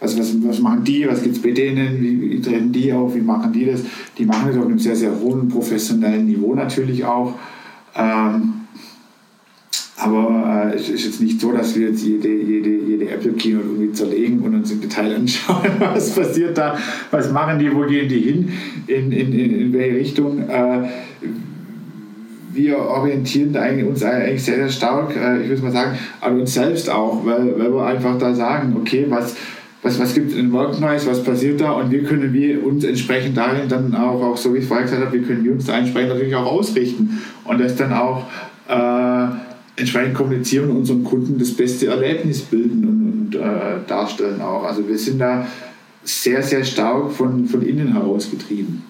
[SPEAKER 1] Also was, was machen die, was gibt es bei denen, wie, wie treten die auf, wie machen die das? Die machen das auf einem sehr, sehr hohen professionellen Niveau natürlich auch. Ähm, Aber äh, es ist jetzt nicht so, dass wir jetzt jede, jede, jede Apple Keynote irgendwie zerlegen und uns im Detail anschauen, was passiert da, was machen die, wo gehen die hin, in, in, in welche Richtung. Äh, wir orientieren uns eigentlich sehr, sehr stark, äh, ich würde mal sagen, an uns selbst auch, weil, weil wir einfach da sagen, okay, was, was, was gibt es in Worknoise, was passiert da und wie können wir uns entsprechend dahin dann auch, auch so wie ich vorher gesagt habe, wie können wir uns da entsprechend natürlich auch ausrichten und das dann auch äh, entsprechend kommunizieren und unseren Kunden das beste Erlebnis bilden und, und äh, darstellen auch. Also wir sind da sehr, sehr stark von, von innen heraus getrieben.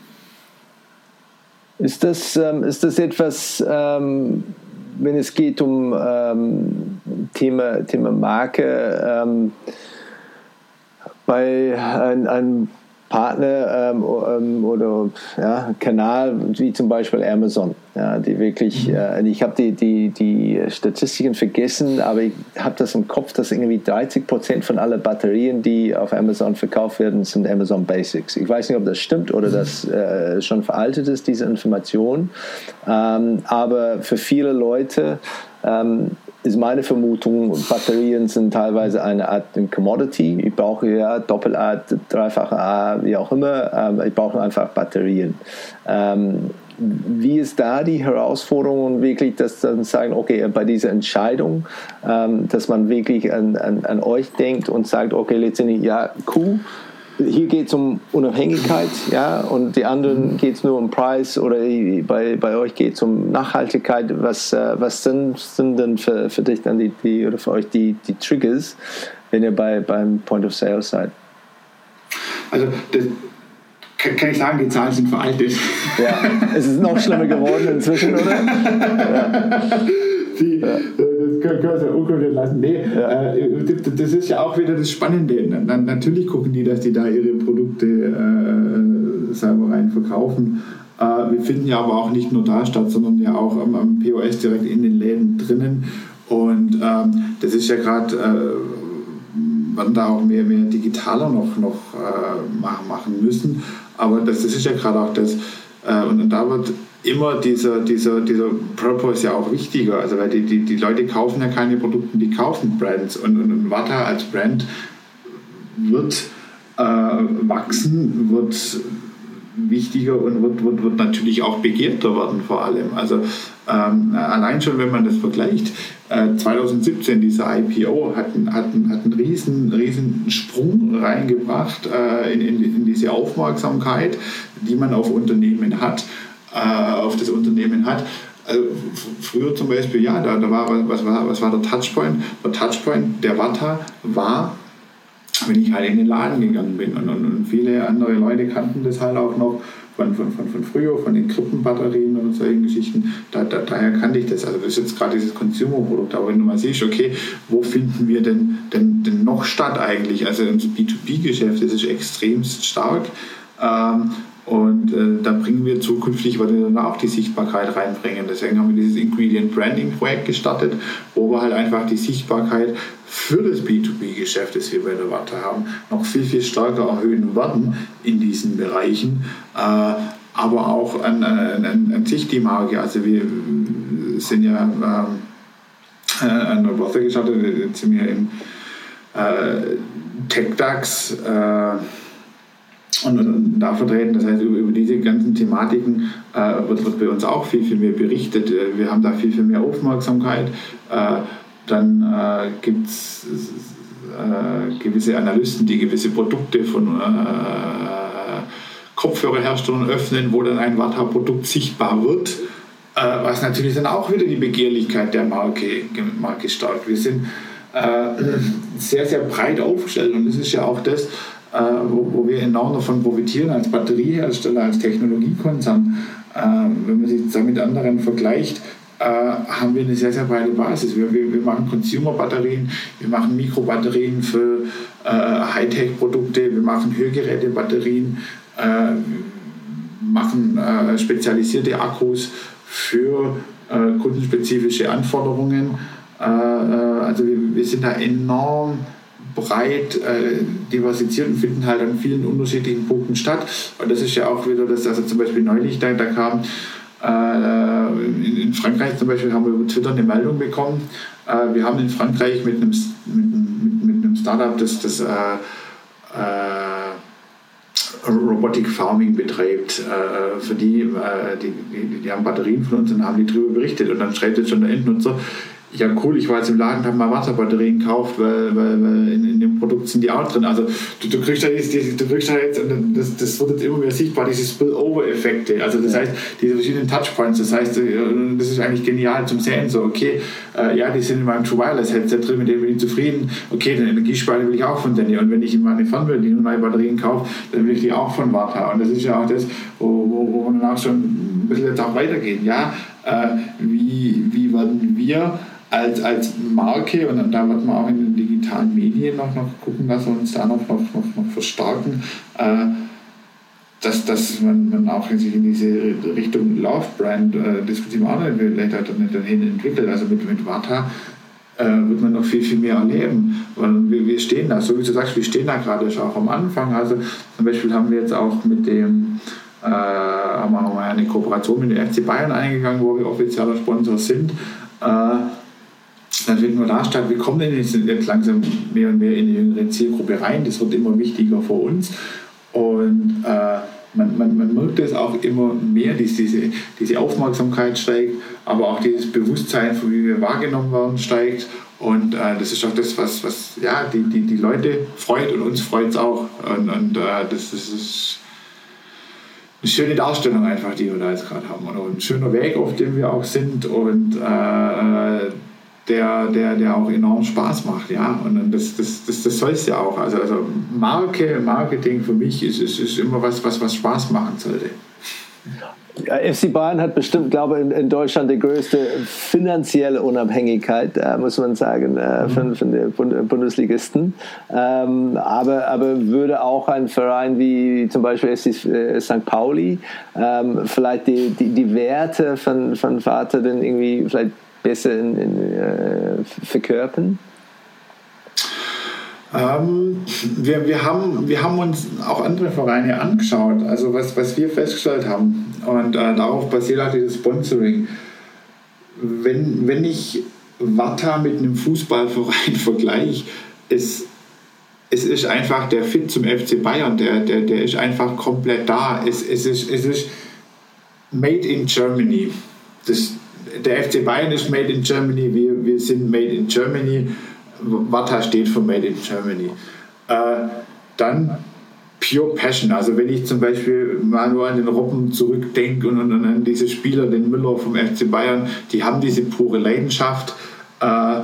[SPEAKER 2] Ist das, ähm, ist das etwas, ähm, wenn es geht um ähm, Thema, Thema Marke, ähm, bei einem Partner ähm, ähm, oder ja, Kanal wie zum Beispiel Amazon, ja, die wirklich, mhm. äh, ich habe die, die, die Statistiken vergessen, aber ich habe das im Kopf, dass irgendwie 30 Prozent von allen Batterien, die auf Amazon verkauft werden, sind Amazon Basics. Ich weiß nicht, ob das stimmt oder mhm. das äh, schon veraltet ist, diese Information, ähm, aber für viele Leute ähm, ist meine Vermutung, Batterien sind teilweise eine Art Commodity. Ich brauche ja Doppel-A, dreifache A, wie auch immer. Ähm, ich brauche einfach Batterien. Ähm, wie ist da die Herausforderung wirklich das dann sagen, okay, bei dieser Entscheidung, ähm, dass man wirklich an, an, an euch denkt und sagt, okay, letztendlich, ja, cool, hier geht es um Unabhängigkeit, ja, und die anderen geht es nur um Preis oder bei, bei euch geht es um Nachhaltigkeit. Was, äh, was sind, sind denn für, für dich dann die, die oder für euch die, die Triggers, wenn ihr bei, beim Point of Sale seid?
[SPEAKER 1] Also das, kann, kann ich sagen, die Zahlen sind veraltet.
[SPEAKER 2] Ja, es ist noch schlimmer geworden inzwischen, oder? Ja.
[SPEAKER 1] Die, ja. Das können wir ja unkommentiert lassen. Nee, ja. äh, das ist ja auch wieder das Spannende. Dann, natürlich gucken die, dass die da ihre Produkte äh, selber rein verkaufen. Äh, wir finden ja aber auch nicht nur da statt, sondern ja auch am, am POS direkt in den Läden drinnen. Und ähm, das ist ja gerade, äh, werden da auch mehr, mehr digitaler noch, noch äh, machen müssen. Aber das, das ist ja gerade auch das, äh, und da wird immer dieser, dieser, dieser Purpose ja auch wichtiger. Also weil die, die, die Leute kaufen ja keine Produkte, die kaufen Brands. Und, und, und Vata als Brand wird äh, wachsen, wird wichtiger und wird, wird, wird natürlich auch begehrter werden vor allem. Also ähm, allein schon, wenn man das vergleicht, äh, 2017 dieser IPO hat, einen, hat, hat einen riesen, riesen Sprung reingebracht äh, in, in, in diese Aufmerksamkeit, die man auf Unternehmen hat auf das Unternehmen hat. Also früher zum Beispiel, ja, da, da war, was, war, was war der Touchpoint? Der Touchpoint der Wata war, wenn ich halt in den Laden gegangen bin. Und, und, und viele andere Leute kannten das halt auch noch von, von, von, von früher, von den Krippenbatterien und solchen Geschichten. Da, da, daher kannte ich das. Also das ist jetzt gerade dieses Consumer-Produkt. Aber wenn du mal siehst, okay, wo finden wir denn, denn, denn noch statt eigentlich? Also unser B2B-Geschäft, das ist extremst stark. Ähm, und äh, da bringen wir zukünftig, weil wir dann auch die Sichtbarkeit reinbringen. Deswegen haben wir dieses Ingredient Branding Projekt gestartet, wo wir halt einfach die Sichtbarkeit für das B2B-Geschäft, das wir bei der Watte haben, noch viel, viel stärker erhöhen werden in diesen Bereichen. Äh, aber auch an, an, an, an sich die Marke. Also wir sind ja ähm, äh, an der Börse gestartet, jetzt sind wir im äh, TechDAX. Äh, und, und, da vertreten. Das heißt, über, über diese ganzen Thematiken äh, wird, wird, bei uns auch viel, viel mehr berichtet. Äh, wir haben da viel, viel mehr Aufmerksamkeit. Äh, dann äh, gibt es äh, gewisse Analysten, die gewisse Produkte von äh, Kopfhörerherstellern öffnen, wo dann ein Vata-Produkt sichtbar wird. was natürlich dann auch wieder die Begehrlichkeit der Marke, Marke stark. Wir sind sehr, sehr breit aufgestellt und das ist ja auch das, äh, wo, wo, wir enorm davon profitieren als Batteriehersteller, als Technologiekonzern. Äh, wenn man sich das mit anderen vergleicht, äh, haben wir eine sehr, sehr breite Basis. Wir, wir, wir machen Consumer-Batterien, wir machen Mikrobatterien für äh, Hightech-Produkte, wir machen Hörgeräte-Batterien, äh, machen äh, spezialisierte Akkus für kundenspezifische Anforderungen. also wir, wir sind da enorm breit äh, diversifiziert und finden halt an vielen unterschiedlichen Punkten statt. Und das ist ja auch wieder das, also zum Beispiel neulich, da, da kam in, in, Frankreich zum Beispiel haben wir über Twitter eine Meldung bekommen. wir haben in Frankreich mit einem, mit, mit, mit einem Startup das, das Robotic Farming betreibt. Äh, für die, äh, die, die, die, haben Batterien von uns und haben die darüber berichtet. Und dann schreibt jetzt schon der Endnutzer, ja cool, ich war jetzt im Laden und habe mal Wasserbatterien gekauft, weil, weil, weil in, in, dem Produkt sind die auch drin. Also du, du kriegst da jetzt, du kriegst da jetzt das, das wird jetzt immer mehr sichtbar, diese Spillover-Effekte. Also das heißt, diese verschiedenen Touchpoints, das heißt, äh, das ist eigentlich genial zum Sehen, so okay, äh, ja, die sind in meinem True Wireless Headset drin, mit dem bin ich zufrieden, okay, den Energiespeicher will ich auch von denen. Und wenn ich in meine die neue Batterien kaufe, dann will ich die auch von Warta. Und das ist ja auch das, wo, wo, wo wir danach schon ein bisschen jetzt auch weitergehen. Ja, äh, wie, wie werden wir als, als Marke, und da wird man auch in den digitalen Medien noch, noch gucken, dass wir uns da noch, noch, noch, noch verstärken, äh, dass, dass man, man auch sich in diese Richtung Love Brand äh, diskutieren auch nicht, vielleicht dann dahin entwickelt. Also mit, mit Vata äh, wird man noch viel, viel mehr erleben. Und wir, wir stehen da, so wie du sagst, wir stehen da gerade schon auch am Anfang. Also zum Beispiel haben wir jetzt auch mit dem äh, haben wir eine Kooperation mit dem FC Bayern eingegangen, wo wir offizieller Sponsor sind. Äh, man da statt, wir kommen denn jetzt langsam mehr und mehr in die jüngere Zielgruppe rein. Das wird immer wichtiger für uns. Und äh, man, man, man merkt es auch immer mehr, dass diese, diese Aufmerksamkeit steigt, aber auch dieses Bewusstsein, von wie wir wahrgenommen werden, steigt. Und äh, das ist auch das, was, was ja, die, die, die Leute freut und uns freut es auch. Und, und äh, das, das ist eine schöne Darstellung einfach, die wir da jetzt gerade haben. Und ein schöner Weg, auf dem wir auch sind. Und äh, äh der, der, der auch enorm Spaß macht. Ja? Und das, das, das, das soll es ja auch. Also, also Marke, Marketing für mich ist, ist, ist immer was, was, was Spaß machen sollte.
[SPEAKER 2] FC Bayern hat bestimmt, glaube ich, in, in, Deutschland die größte finanzielle Unabhängigkeit, äh, muss man sagen, äh, mhm. von, von den Bundesligisten. Ähm, aber, aber würde auch ein Verein wie zum Beispiel FC äh, St. Pauli ähm, vielleicht die, die, die Werte von, von Vater dann irgendwie vielleicht besser in, in, äh, verkörpern?
[SPEAKER 1] Ähm, wir, wir, haben, wir haben uns auch andere Vereine angeschaut, also was, was wir festgestellt haben. Und äh, darauf basiert auch dieses Sponsoring. Wenn, wenn ich Watta mit einem Fußballverein vergleiche, ist es ist einfach der Fit zum FC Bayern, der, der, der ist einfach komplett da. Es, es, ist, es ist made in Germany. Das, der FC Bayern ist made in Germany, wir, wir sind made in Germany. Warta steht für Made in Germany. Äh, dann Pure Passion. Also wenn ich zum Beispiel mal nur an den Robben zurückdenke und, und, an diese Spieler, den Müller vom FC Bayern, die haben diese pure Leidenschaft. Äh,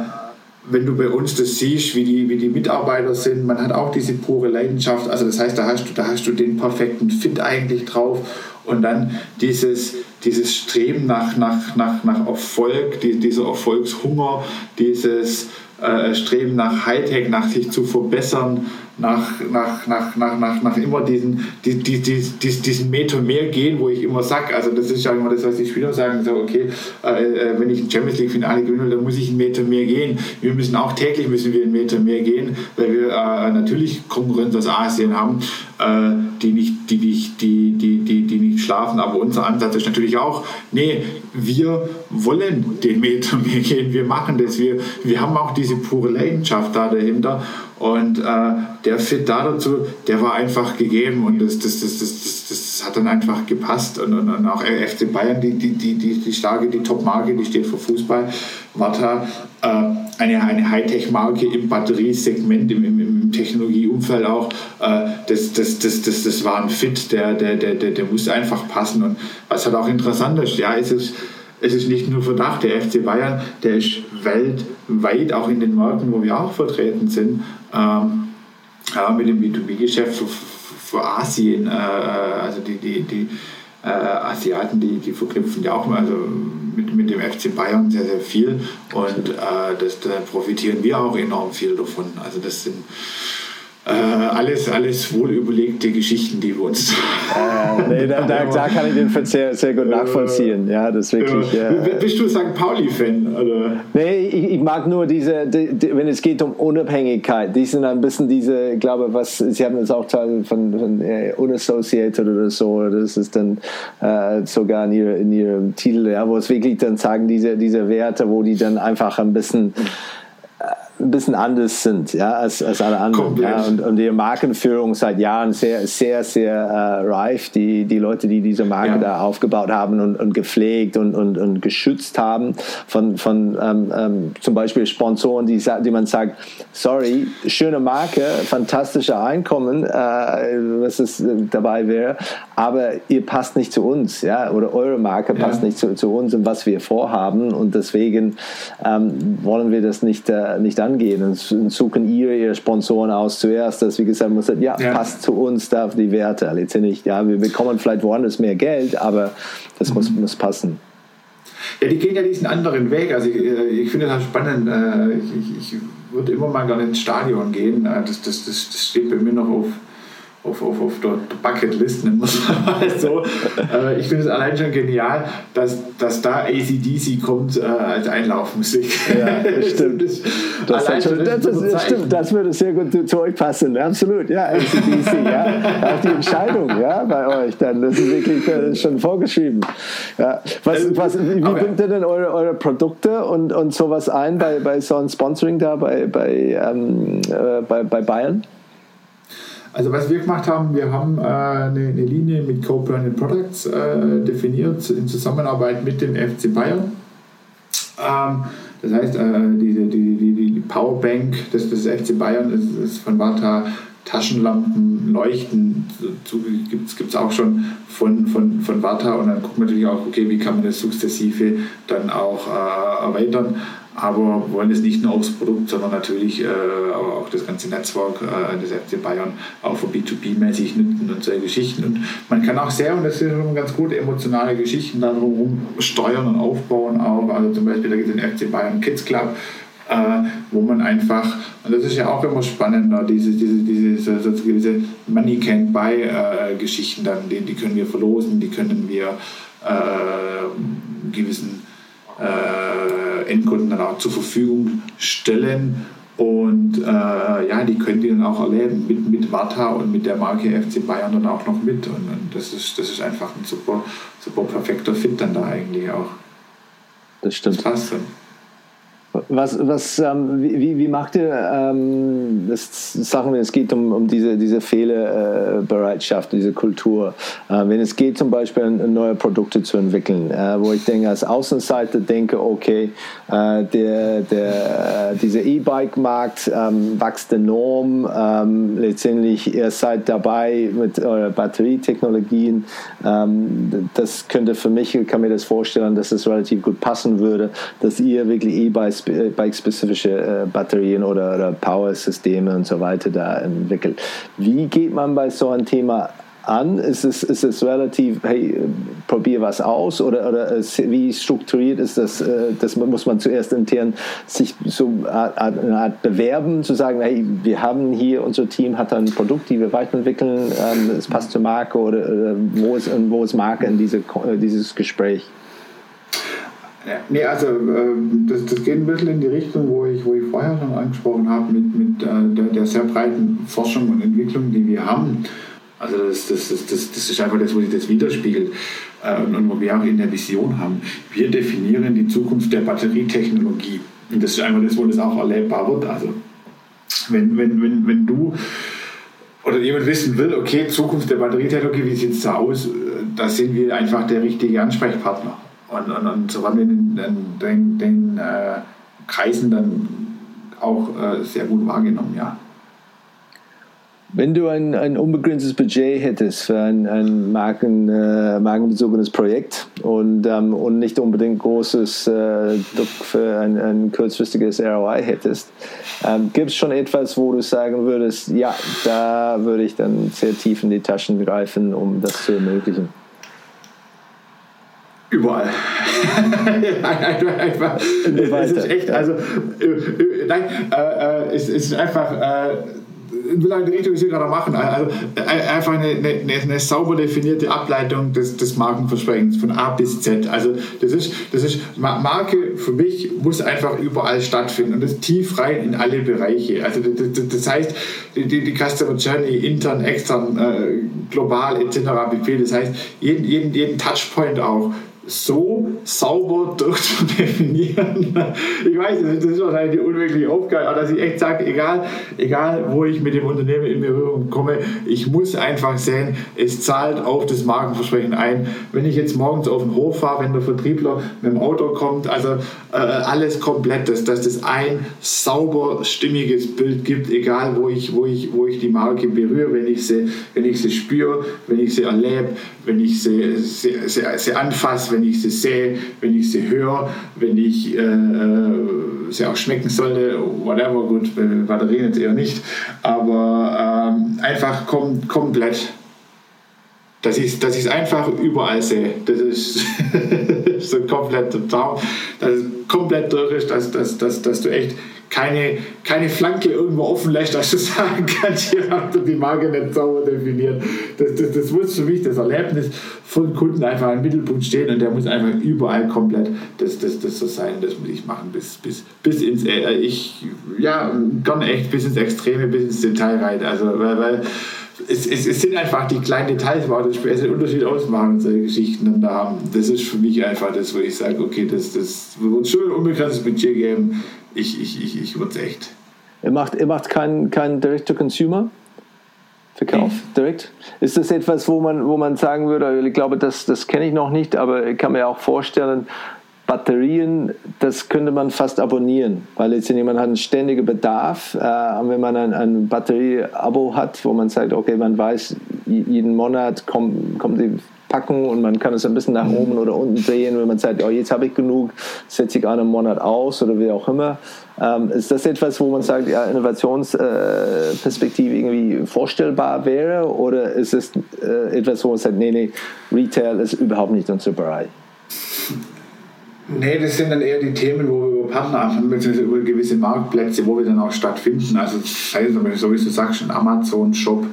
[SPEAKER 1] wenn du bei uns das siehst, wie die, wie die Mitarbeiter sind, man hat auch diese pure Leidenschaft. Also das heißt, da hast du, da hast du den perfekten Fit eigentlich drauf. Und dann dieses, dieses Streben nach, nach, nach, nach Erfolg, die, dieser Erfolgshunger, dieses äh, Streben nach Hightech, nach sich zu verbessern, nach, nach, nach, nach, nach, nach immer diesen, die, die, die, diesen Meter mehr gehen, wo ich immer sage, also das ist ja immer das, was die Spieler sagen, so okay, äh, äh, wenn ich ein Champions League Finale gewinne, dann muss ich einen Meter mehr gehen. Wir müssen auch täglich müssen wir einen Meter mehr gehen, weil wir äh, natürlich Konkurrenz aus Asien haben, äh, die nicht, die nicht, die, die, die, die nicht schlafen, aber unser Ansatz ist natürlich auch, nee, wir wollen den Meter mehr gehen, wir machen das, wir, wir haben auch diese pure Leidenschaft da dahinter und äh, der Fit da dazu, der war einfach gegeben und das, das, das, das, das, das hat dann einfach gepasst. Und, und, und auch FC Bayern, die, die, die, die, die starke, die Top-Marke, die steht für Fußball. Warta, äh, eine, eine Hightech-Marke im Batteriesegment, im, im, im Technologieumfeld auch. Äh, das, das, das, das, das war ein Fit, der, der, der, der, der muss einfach passen. Und was halt auch interessant ist, ja, es ist es ist nicht nur Verdacht, der FC Bayern, der ist weltweit, auch in den Märkten, wo wir auch vertreten sind, ähm, ja, mit dem B2B-Geschäft für, für, Asien, äh, also die, die, die äh, Asiaten, die, die verknüpfen ja auch also mit, mit dem FC Bayern sehr, sehr viel und äh, das, da profitieren wir auch enorm viel davon. Also das sind äh, alles, alles wohlüberlegte Geschichten, die wir uns.
[SPEAKER 2] Äh, nee, da, da, da, kann ich den sehr, sehr gut nachvollziehen. Ja, das wirklich.
[SPEAKER 1] Äh, Bist du St. Pauli-Fan?
[SPEAKER 2] Nee, ich, ich, mag nur diese, die, die, wenn es geht um Unabhängigkeit, die sind ein bisschen diese, ich glaube, was, Sie haben das auch Teil von, von äh, Unassociated oder so, das ist dann äh, sogar in, ihre, in ihrem Titel, ja, wo es wirklich dann sagen, diese, diese Werte, wo die dann einfach ein bisschen ein bisschen anders sind ja, als, als alle anderen. Ja, und, und die Markenführung seit Jahren sehr, sehr, sehr äh, reif. Die, die Leute, die diese Marke ja. da aufgebaut haben und, und gepflegt und, und, und geschützt haben von, von ähm, ähm, zum Beispiel Sponsoren, die, die man sagt, sorry, schöne Marke, fantastische Einkommen, äh, was es dabei wäre, aber ihr passt nicht zu uns, ja, oder eure Marke passt nicht zu, zu uns und was wir vorhaben und deswegen ähm, wollen wir das nicht, äh, nicht angehen und suchen ihr ihre Sponsoren aus zuerst, dass wie gesagt muss ja, ja, passt zu uns da die Werte. Letztendlich ja wir bekommen vielleicht woanders mehr Geld aber das mhm. muss, muss passen.
[SPEAKER 1] Ja die gehen ja diesen anderen Weg. Also ich, äh, ich finde das spannend äh, ich, ich würde immer mal gerne ins Stadion gehen. Äh, das, das, das, das steht bei mir noch auf auf, auf, auf der Bucketlist, nennen wir es mal so. Äh, ich finde es allein schon genial, dass, dass da ACDC kommt äh, als Einlaufmusik.
[SPEAKER 2] Ja, das stimmt. das, das, schon, das, das stimmt, das würde sehr gut zu, euch passen. Absolut, ja, ACDC, ja. Auch die Entscheidung, ja, bei euch dann. Das ist wirklich das schon vorgeschrieben. Ja. Was, äh, was, wie bringt ihr denn eure, eure Produkte und, und sowas ein bei, bei so einem Sponsoring da bei, bei, ähm, äh, bei, bei Bayern?
[SPEAKER 1] Also was wir gemacht haben, wir haben äh, eine, eine, Linie mit Co-Branded Products äh, definiert in Zusammenarbeit mit dem FC Bayern. Ähm, das heißt, äh, diese, die, die, die Powerbank des, des FC Bayern ist, ist von Varta Taschenlampen, Leuchten, gibt es auch schon von, von, von Varta und dann gucken wir natürlich auch, okay, wie kann man das sukzessive dann auch äh, erweitern aber wollen es nicht nur aufs Produkt, sondern natürlich äh, auch das ganze Netzwerk äh, des FC Bayern auch für B2B-mäßig nutzen und solche Geschichten. Und man kann auch sehr, und das sind schon ganz gute emotionale Geschichten darum steuern und aufbauen auch. Also zum Beispiel, da gibt es den FC Bayern Kids Club, äh, wo man einfach, und das ist ja auch immer spannender, diese, diese, diese, diese, diese Money Can't Buy äh, dann, die, die können wir verlosen, die können wir äh, gewissen äh, Endkunden dann auch zur Verfügung stellen. Und äh, ja, die können die dann auch erleben mit, mit Warta und mit der Marke FC Bayern dann auch noch mit. Und, und, das, ist, das ist einfach ein super, super perfekter Fit dann da eigentlich auch.
[SPEAKER 2] Das stimmt. Das passt dann. Was, was, ähm, wie, wie macht ihr ähm, das Sachen, wenn es geht um, um diese, diese Fehlerbereitschaft, diese Kultur? Äh, wenn es geht zum Beispiel, neue Produkte zu entwickeln, äh, wo ich denke, als Außenseiter denke, okay, äh, der, der, dieser E-Bike-Markt ähm, wächst enorm. Ähm, letztendlich, ihr seid dabei mit euren Batterietechnologien. Ähm, das könnte für mich, ich kann mir das vorstellen, dass es relativ gut passen würde, dass ihr wirklich E-Bikes bike-spezifische äh, Batterien oder, oder Power-Systeme und so weiter da entwickelt. Wie geht man bei so einem Thema an? Ist es, ist es relativ, hey, probier was aus oder, oder wie strukturiert ist das? Äh, das muss man zuerst intern sich so eine Art bewerben, zu sagen, hey, wir haben hier, unser Team hat ein Produkt, die wir weiterentwickeln, ähm, es passt zur Marke oder, oder wo, ist, wo ist Marke in diese, dieses Gespräch?
[SPEAKER 1] Ja, nee, also äh, das, das geht ein bisschen in die Richtung, wo ich, wo ich vorher schon angesprochen habe, mit, mit äh, der, der, sehr breiten Forschung und Entwicklung, die wir haben. Also das, das, das, das, das ist einfach das, wo sich das widerspiegelt äh, und wo wir auch in der Vision haben. Wir definieren die Zukunft der Batterietechnologie. Und das ist einfach das, wo das auch erlebbar wird. Also wenn, wenn, wenn, wenn du oder jemand wissen will, okay, Zukunft der Batterietechnologie, wie sieht es da aus, da sind wir einfach der richtige Ansprechpartner. Und, und, und so waren wir in den, den, den äh, Kreisen dann auch äh, sehr gut wahrgenommen, ja.
[SPEAKER 2] Wenn du ein, ein unbegrenztes Budget hättest für ein, ein Marken, äh, markenbezogenes Projekt und, ähm, und nicht unbedingt großes äh, für ein, ein kurzfristiges ROI hättest, ähm, gibt es schon etwas, wo du sagen würdest, ja, da würde ich dann sehr tief in die Taschen greifen, um das zu ermöglichen?
[SPEAKER 1] Überall. einfach, es ist echt, also, äh, äh, nein, äh, äh, es ist einfach, äh, will in die Richtung, wie Sie gerade machen. Also einfach eine, eine, eine, sauber definierte Ableitung des, des Markenversprechens von A bis Z. Also das ist, das ist Marke für mich muss einfach überall stattfinden und das tief rein in alle Bereiche. Also das, das heißt, die, die Customer Journey intern, extern, äh, global etc. pp. Das heißt, jeden, jeden, jeden Touchpoint auch so sauber durchzudefinieren. Ich weiß, das ist wahrscheinlich die unmögliche Aufgabe, aber dass ich echt sage, egal, egal wo ich mit dem Unternehmen in Berührung komme, ich muss einfach sehen, es zahlt auf das Markenversprechen ein. Wenn ich jetzt morgens auf den Hof fahre, wenn der Vertriebler mit dem Auto kommt, also äh, alles komplett, dass, dass das ein sauber, stimmiges Bild gibt, egal wo ich, wo ich, wo ich die Marke berühre, wenn ich sie, wenn ich sie spüre, wenn ich sie erlebe, wenn ich sie, sie, sie, sie anfasse, wenn ich sie sehe, wenn ich sie höre, wenn ich äh, äh sie auch schmecken sollte, whatever, gut, Batterien jetzt eher nicht, aber ähm, einfach kom komplett. Dass ich es dass einfach überall sehe. Das ist so komplett total, dass es komplett durch ist, dass, dass, dass, dass du echt keine, keine Flanke irgendwo offen lässt, dass du sagen kannst, hier habt ihr die Marke nicht sauber definiert. Das, das, das muss für mich das Erlebnis von Kunden einfach im Mittelpunkt stehen und der muss einfach überall komplett das, das, das so sein. Das muss ich machen bis, bis, bis ins, äh, ich, ja, gerne echt bis ins Extreme, bis ins Detail rein. Also, weil, weil es, es, es, sind einfach die kleinen Details, die den Unterschied ausmachen, solche Geschichten. Und da, das ist für mich einfach das, wo ich sage, okay, das, das wird schon ein unbegrenztes Budget geben ich, ich, ich, ich würde es echt.
[SPEAKER 2] Ihr macht, ihr macht keinen kein Direct-to-Consumer? Verkauf direkt? Ist das etwas, wo man, wo man sagen würde, ich glaube, das, das kenne ich noch nicht, aber ich kann mir auch vorstellen, Batterien, das könnte man fast abonnieren, weil jetzt jemand hat einen ständigen Bedarf. Äh, wenn man ein, ein Batterie-Abo hat, wo man sagt, okay, man weiß, jeden Monat kommt, kommt die Packung und man kann es ein bisschen nach oben oder unten drehen, wenn man sagt, oh, jetzt habe ich genug, setze ich einen Monat aus oder wie auch immer. Ähm, ist das etwas, wo man sagt, ja, Innovationsperspektive äh, irgendwie vorstellbar wäre oder ist es äh, etwas, wo man sagt, nee, nee, Retail ist überhaupt nicht unser Bereich?
[SPEAKER 1] Nee, das sind dann eher die Themen, wo wir über Partner anfangen, beziehungsweise über gewisse Marktplätze, wo wir dann auch stattfinden. Also, sei es, so wie du sagst, ein Amazon-Shop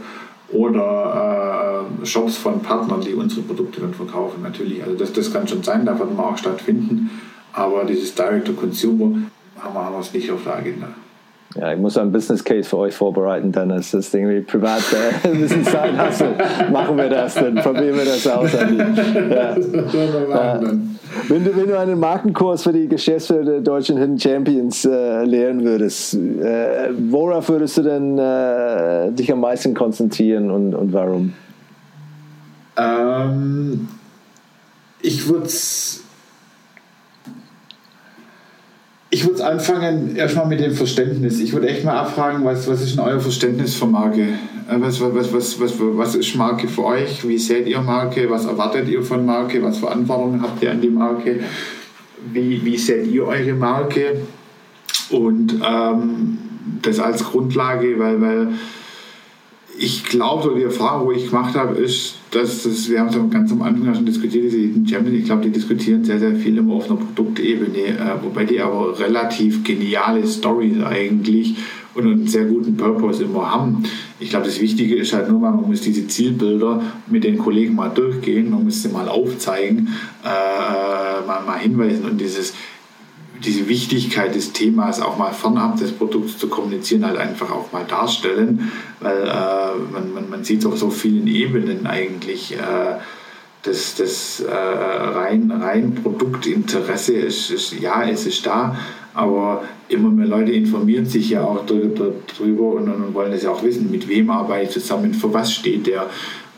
[SPEAKER 1] oder äh, Shops von Partnern, die unsere Produkte dann verkaufen, natürlich. Also, das, das kann schon sein, da wird man auch stattfinden. Aber dieses Direct-to-Consumer haben wir, haben wir es nicht auf der Agenda.
[SPEAKER 2] Ja, ich muss einen Business Case für euch vorbereiten, dann ist das irgendwie privat äh, ein bisschen Zeit hast. Machen wir das, dann probieren wir das aus. Ja. Ja. Wenn, du, wenn du einen Markenkurs für die Geschäftsführer der deutschen Hidden Champions äh, lehren würdest, äh, worauf würdest du denn äh, dich am meisten konzentrieren und, und warum?
[SPEAKER 1] Ähm, ich würde ich würde anfangen erstmal mit dem Verständnis. Ich würde echt mal abfragen, was, was ist denn euer Verständnis von Marke? Äh, was, was, was, was, was ist Marke für euch? Wie seht ihr Marke? Was erwartet ihr von Marke? Was für Anforderungen habt ihr an die Marke? Wie, wie seht ihr eure Marke? Und ähm, das als Grundlage, weil, weil ich glaube, die Erfahrung, die ich gemacht habe, ist, dass das, wir haben es ganz am Anfang schon diskutiert, diese Champions, ich glaube, die diskutieren sehr, sehr viel immer auf einer Produktebene, äh, wobei die aber relativ geniale Stories eigentlich und einen sehr guten Purpose immer haben. Ich glaube, das Wichtige ist halt nur mal, man muss diese Zielbilder mit den Kollegen mal durchgehen, man muss sie mal aufzeigen, äh, mal, mal hinweisen und dieses diese Wichtigkeit des Themas auch mal fernab des Produkts zu kommunizieren, halt einfach auch mal darstellen, weil äh, man, man, man sieht es auf so vielen Ebenen eigentlich. Äh, das, das äh, rein, rein Produktinteresse ist, ist, ja, es ist da, aber immer mehr Leute informieren sich ja auch darüber und, wollen es ja auch wissen, mit wem arbeite ich zusammen, für was steht der,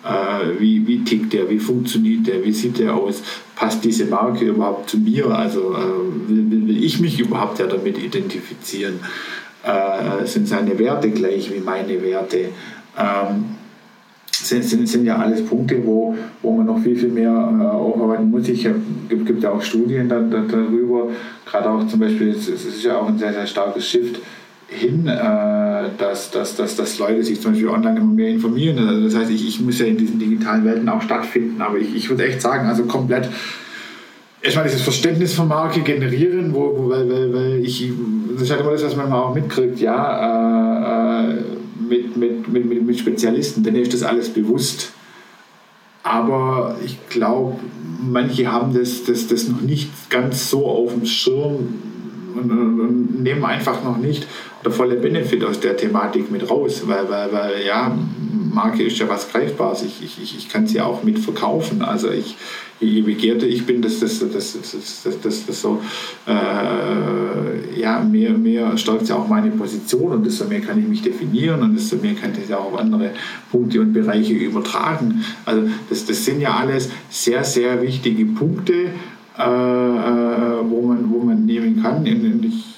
[SPEAKER 1] äh, wie, wie tickt der, wie funktioniert der, wie sieht der aus, passt diese Marke überhaupt zu mir, also äh, will, will, ich mich überhaupt ja damit identifizieren, äh, sind seine Werte gleich wie meine Werte. Ähm, sind, sind, sind ja alles Punkte, wo, wo man noch viel, viel mehr äh, aufarbeiten muss. Es gibt, gibt ja auch Studien da, da, darüber, gerade auch zum Beispiel, es ist ja auch ein sehr, sehr starkes Shift hin, äh, dass, dass, dass, dass Leute sich zum Beispiel online immer mehr informieren. Also das heißt, ich, ich muss ja in diesen digitalen Welten auch stattfinden, aber ich, ich würde echt sagen, also komplett erstmal dieses Verständnis von Marke generieren, wo, wo weil, weil, weil ich, das ist halt immer das, was man auch mitkriegt, ja, äh, äh mit, mit, mit, mit Spezialisten, denen ist das alles bewusst. Aber ich glaube, manche haben das, das, das noch nicht ganz so auf dem Schirm und, und, und nehmen einfach noch nicht der volle Benefit aus der Thematik mit raus, weil, weil, weil ja, Marke ist ja was Greifbares. Ich, ich, ich kann sie auch mit verkaufen. Also ich, je begehrter ich bin, dass das, das, das, das, das, so, äh, ja, mehr, mehr stärkt ja auch meine Position und desto mehr kann ich mich definieren und desto mehr kann ich ja auch auf andere Punkte und Bereiche übertragen. Also das, das sind ja alles sehr, sehr wichtige Punkte, äh, äh wo, man, wo man nehmen kann. Und ich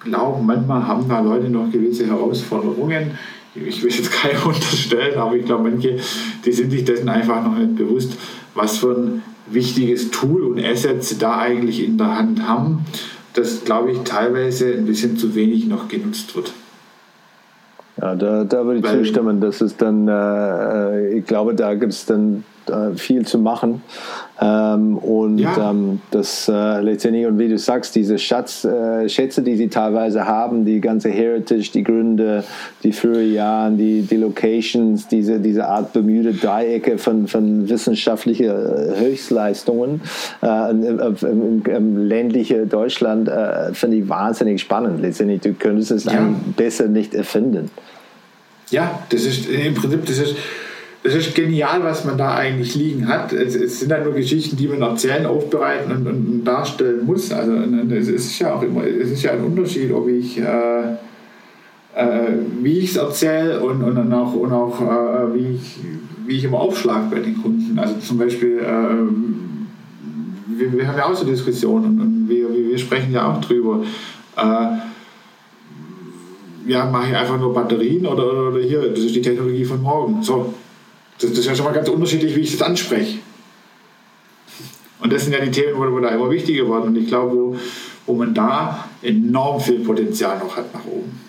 [SPEAKER 1] glaube, manchmal haben da Leute noch gewisse Herausforderungen. Ich will jetzt keine unterstellen, aber ich glaube, manche, die sind sich dessen einfach noch nicht bewusst, was für ein wichtiges Tool und Asset sie da eigentlich in der Hand haben, das, glaube ich, teilweise ein bisschen zu wenig noch genutzt wird.
[SPEAKER 2] Ja, da, da würde ich Weil, zustimmen. Das ist dann, äh, ich glaube, da gibt es dann äh, viel zu machen. Ähm, und ja. ähm, das äh, letztendlich, und wie du sagst, diese Schatz, äh, Schätze, die sie teilweise haben, die ganze Heritage, die Gründe, die frühe Jahren, die, die Locations, diese, diese Art bemühte Dreiecke von, von wissenschaftlichen äh, Höchstleistungen äh, im, im, im ländlichen Deutschland, äh, finde ich wahnsinnig spannend. Letztendlich, du könntest es ja. besser nicht erfinden.
[SPEAKER 1] Ja, das ist im Prinzip, das ist das ist genial, was man da eigentlich liegen hat. Es, es sind halt nur Geschichten, die man erzählen, aufbereiten und, und, darstellen muss. Also es ist ja auch immer, es ist ja ein Unterschied, ob ich äh, äh, wie ich es erzähle und, und dann auch, und auch äh, wie, ich, wie ich immer aufschlage bei den Kunden. Also zum Beispiel, äh, wir, wir, haben ja auch so Diskussionen und wir, wir, sprechen ja auch drüber. Äh, ja, mache ich einfach nur Batterien oder, oder hier, das ist die Technologie von morgen. So, das, ist ja schon mal ganz unterschiedlich, wie ich das anspreche. Und das sind ja die Themen, wo, wo da immer wichtiger werden. Und ich glaube, wo, wo man da enorm viel Potenzial noch hat nach oben.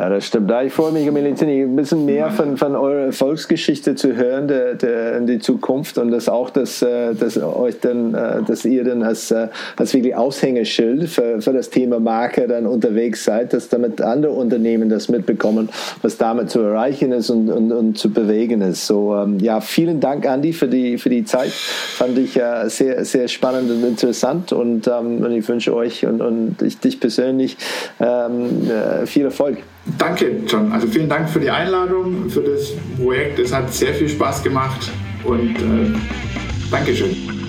[SPEAKER 2] Ja, das stimmt. Da ich freue mich, Melitini, ein bisschen mehr von, von eurer Erfolgsgeschichte zu hören der, der, in die Zukunft und das auch, dass, äh, dass euch dann, äh, dass ihr dann als, äh, als wirklich Aushängeschild für, für das Thema Marke dann unterwegs seid, dass damit andere Unternehmen das mitbekommen, was damit zu erreichen ist und, und, und zu bewegen ist. So, ähm, ja, vielen Dank, Andi, für die, für die Zeit. Fand ich äh, sehr, sehr spannend und interessant und, ähm, und ich wünsche euch und, und ich, dich persönlich ähm, viel Erfolg.
[SPEAKER 1] Danke, John. Also vielen Dank für die Einladung, für das Projekt. Es hat sehr viel Spaß gemacht und äh, Dankeschön.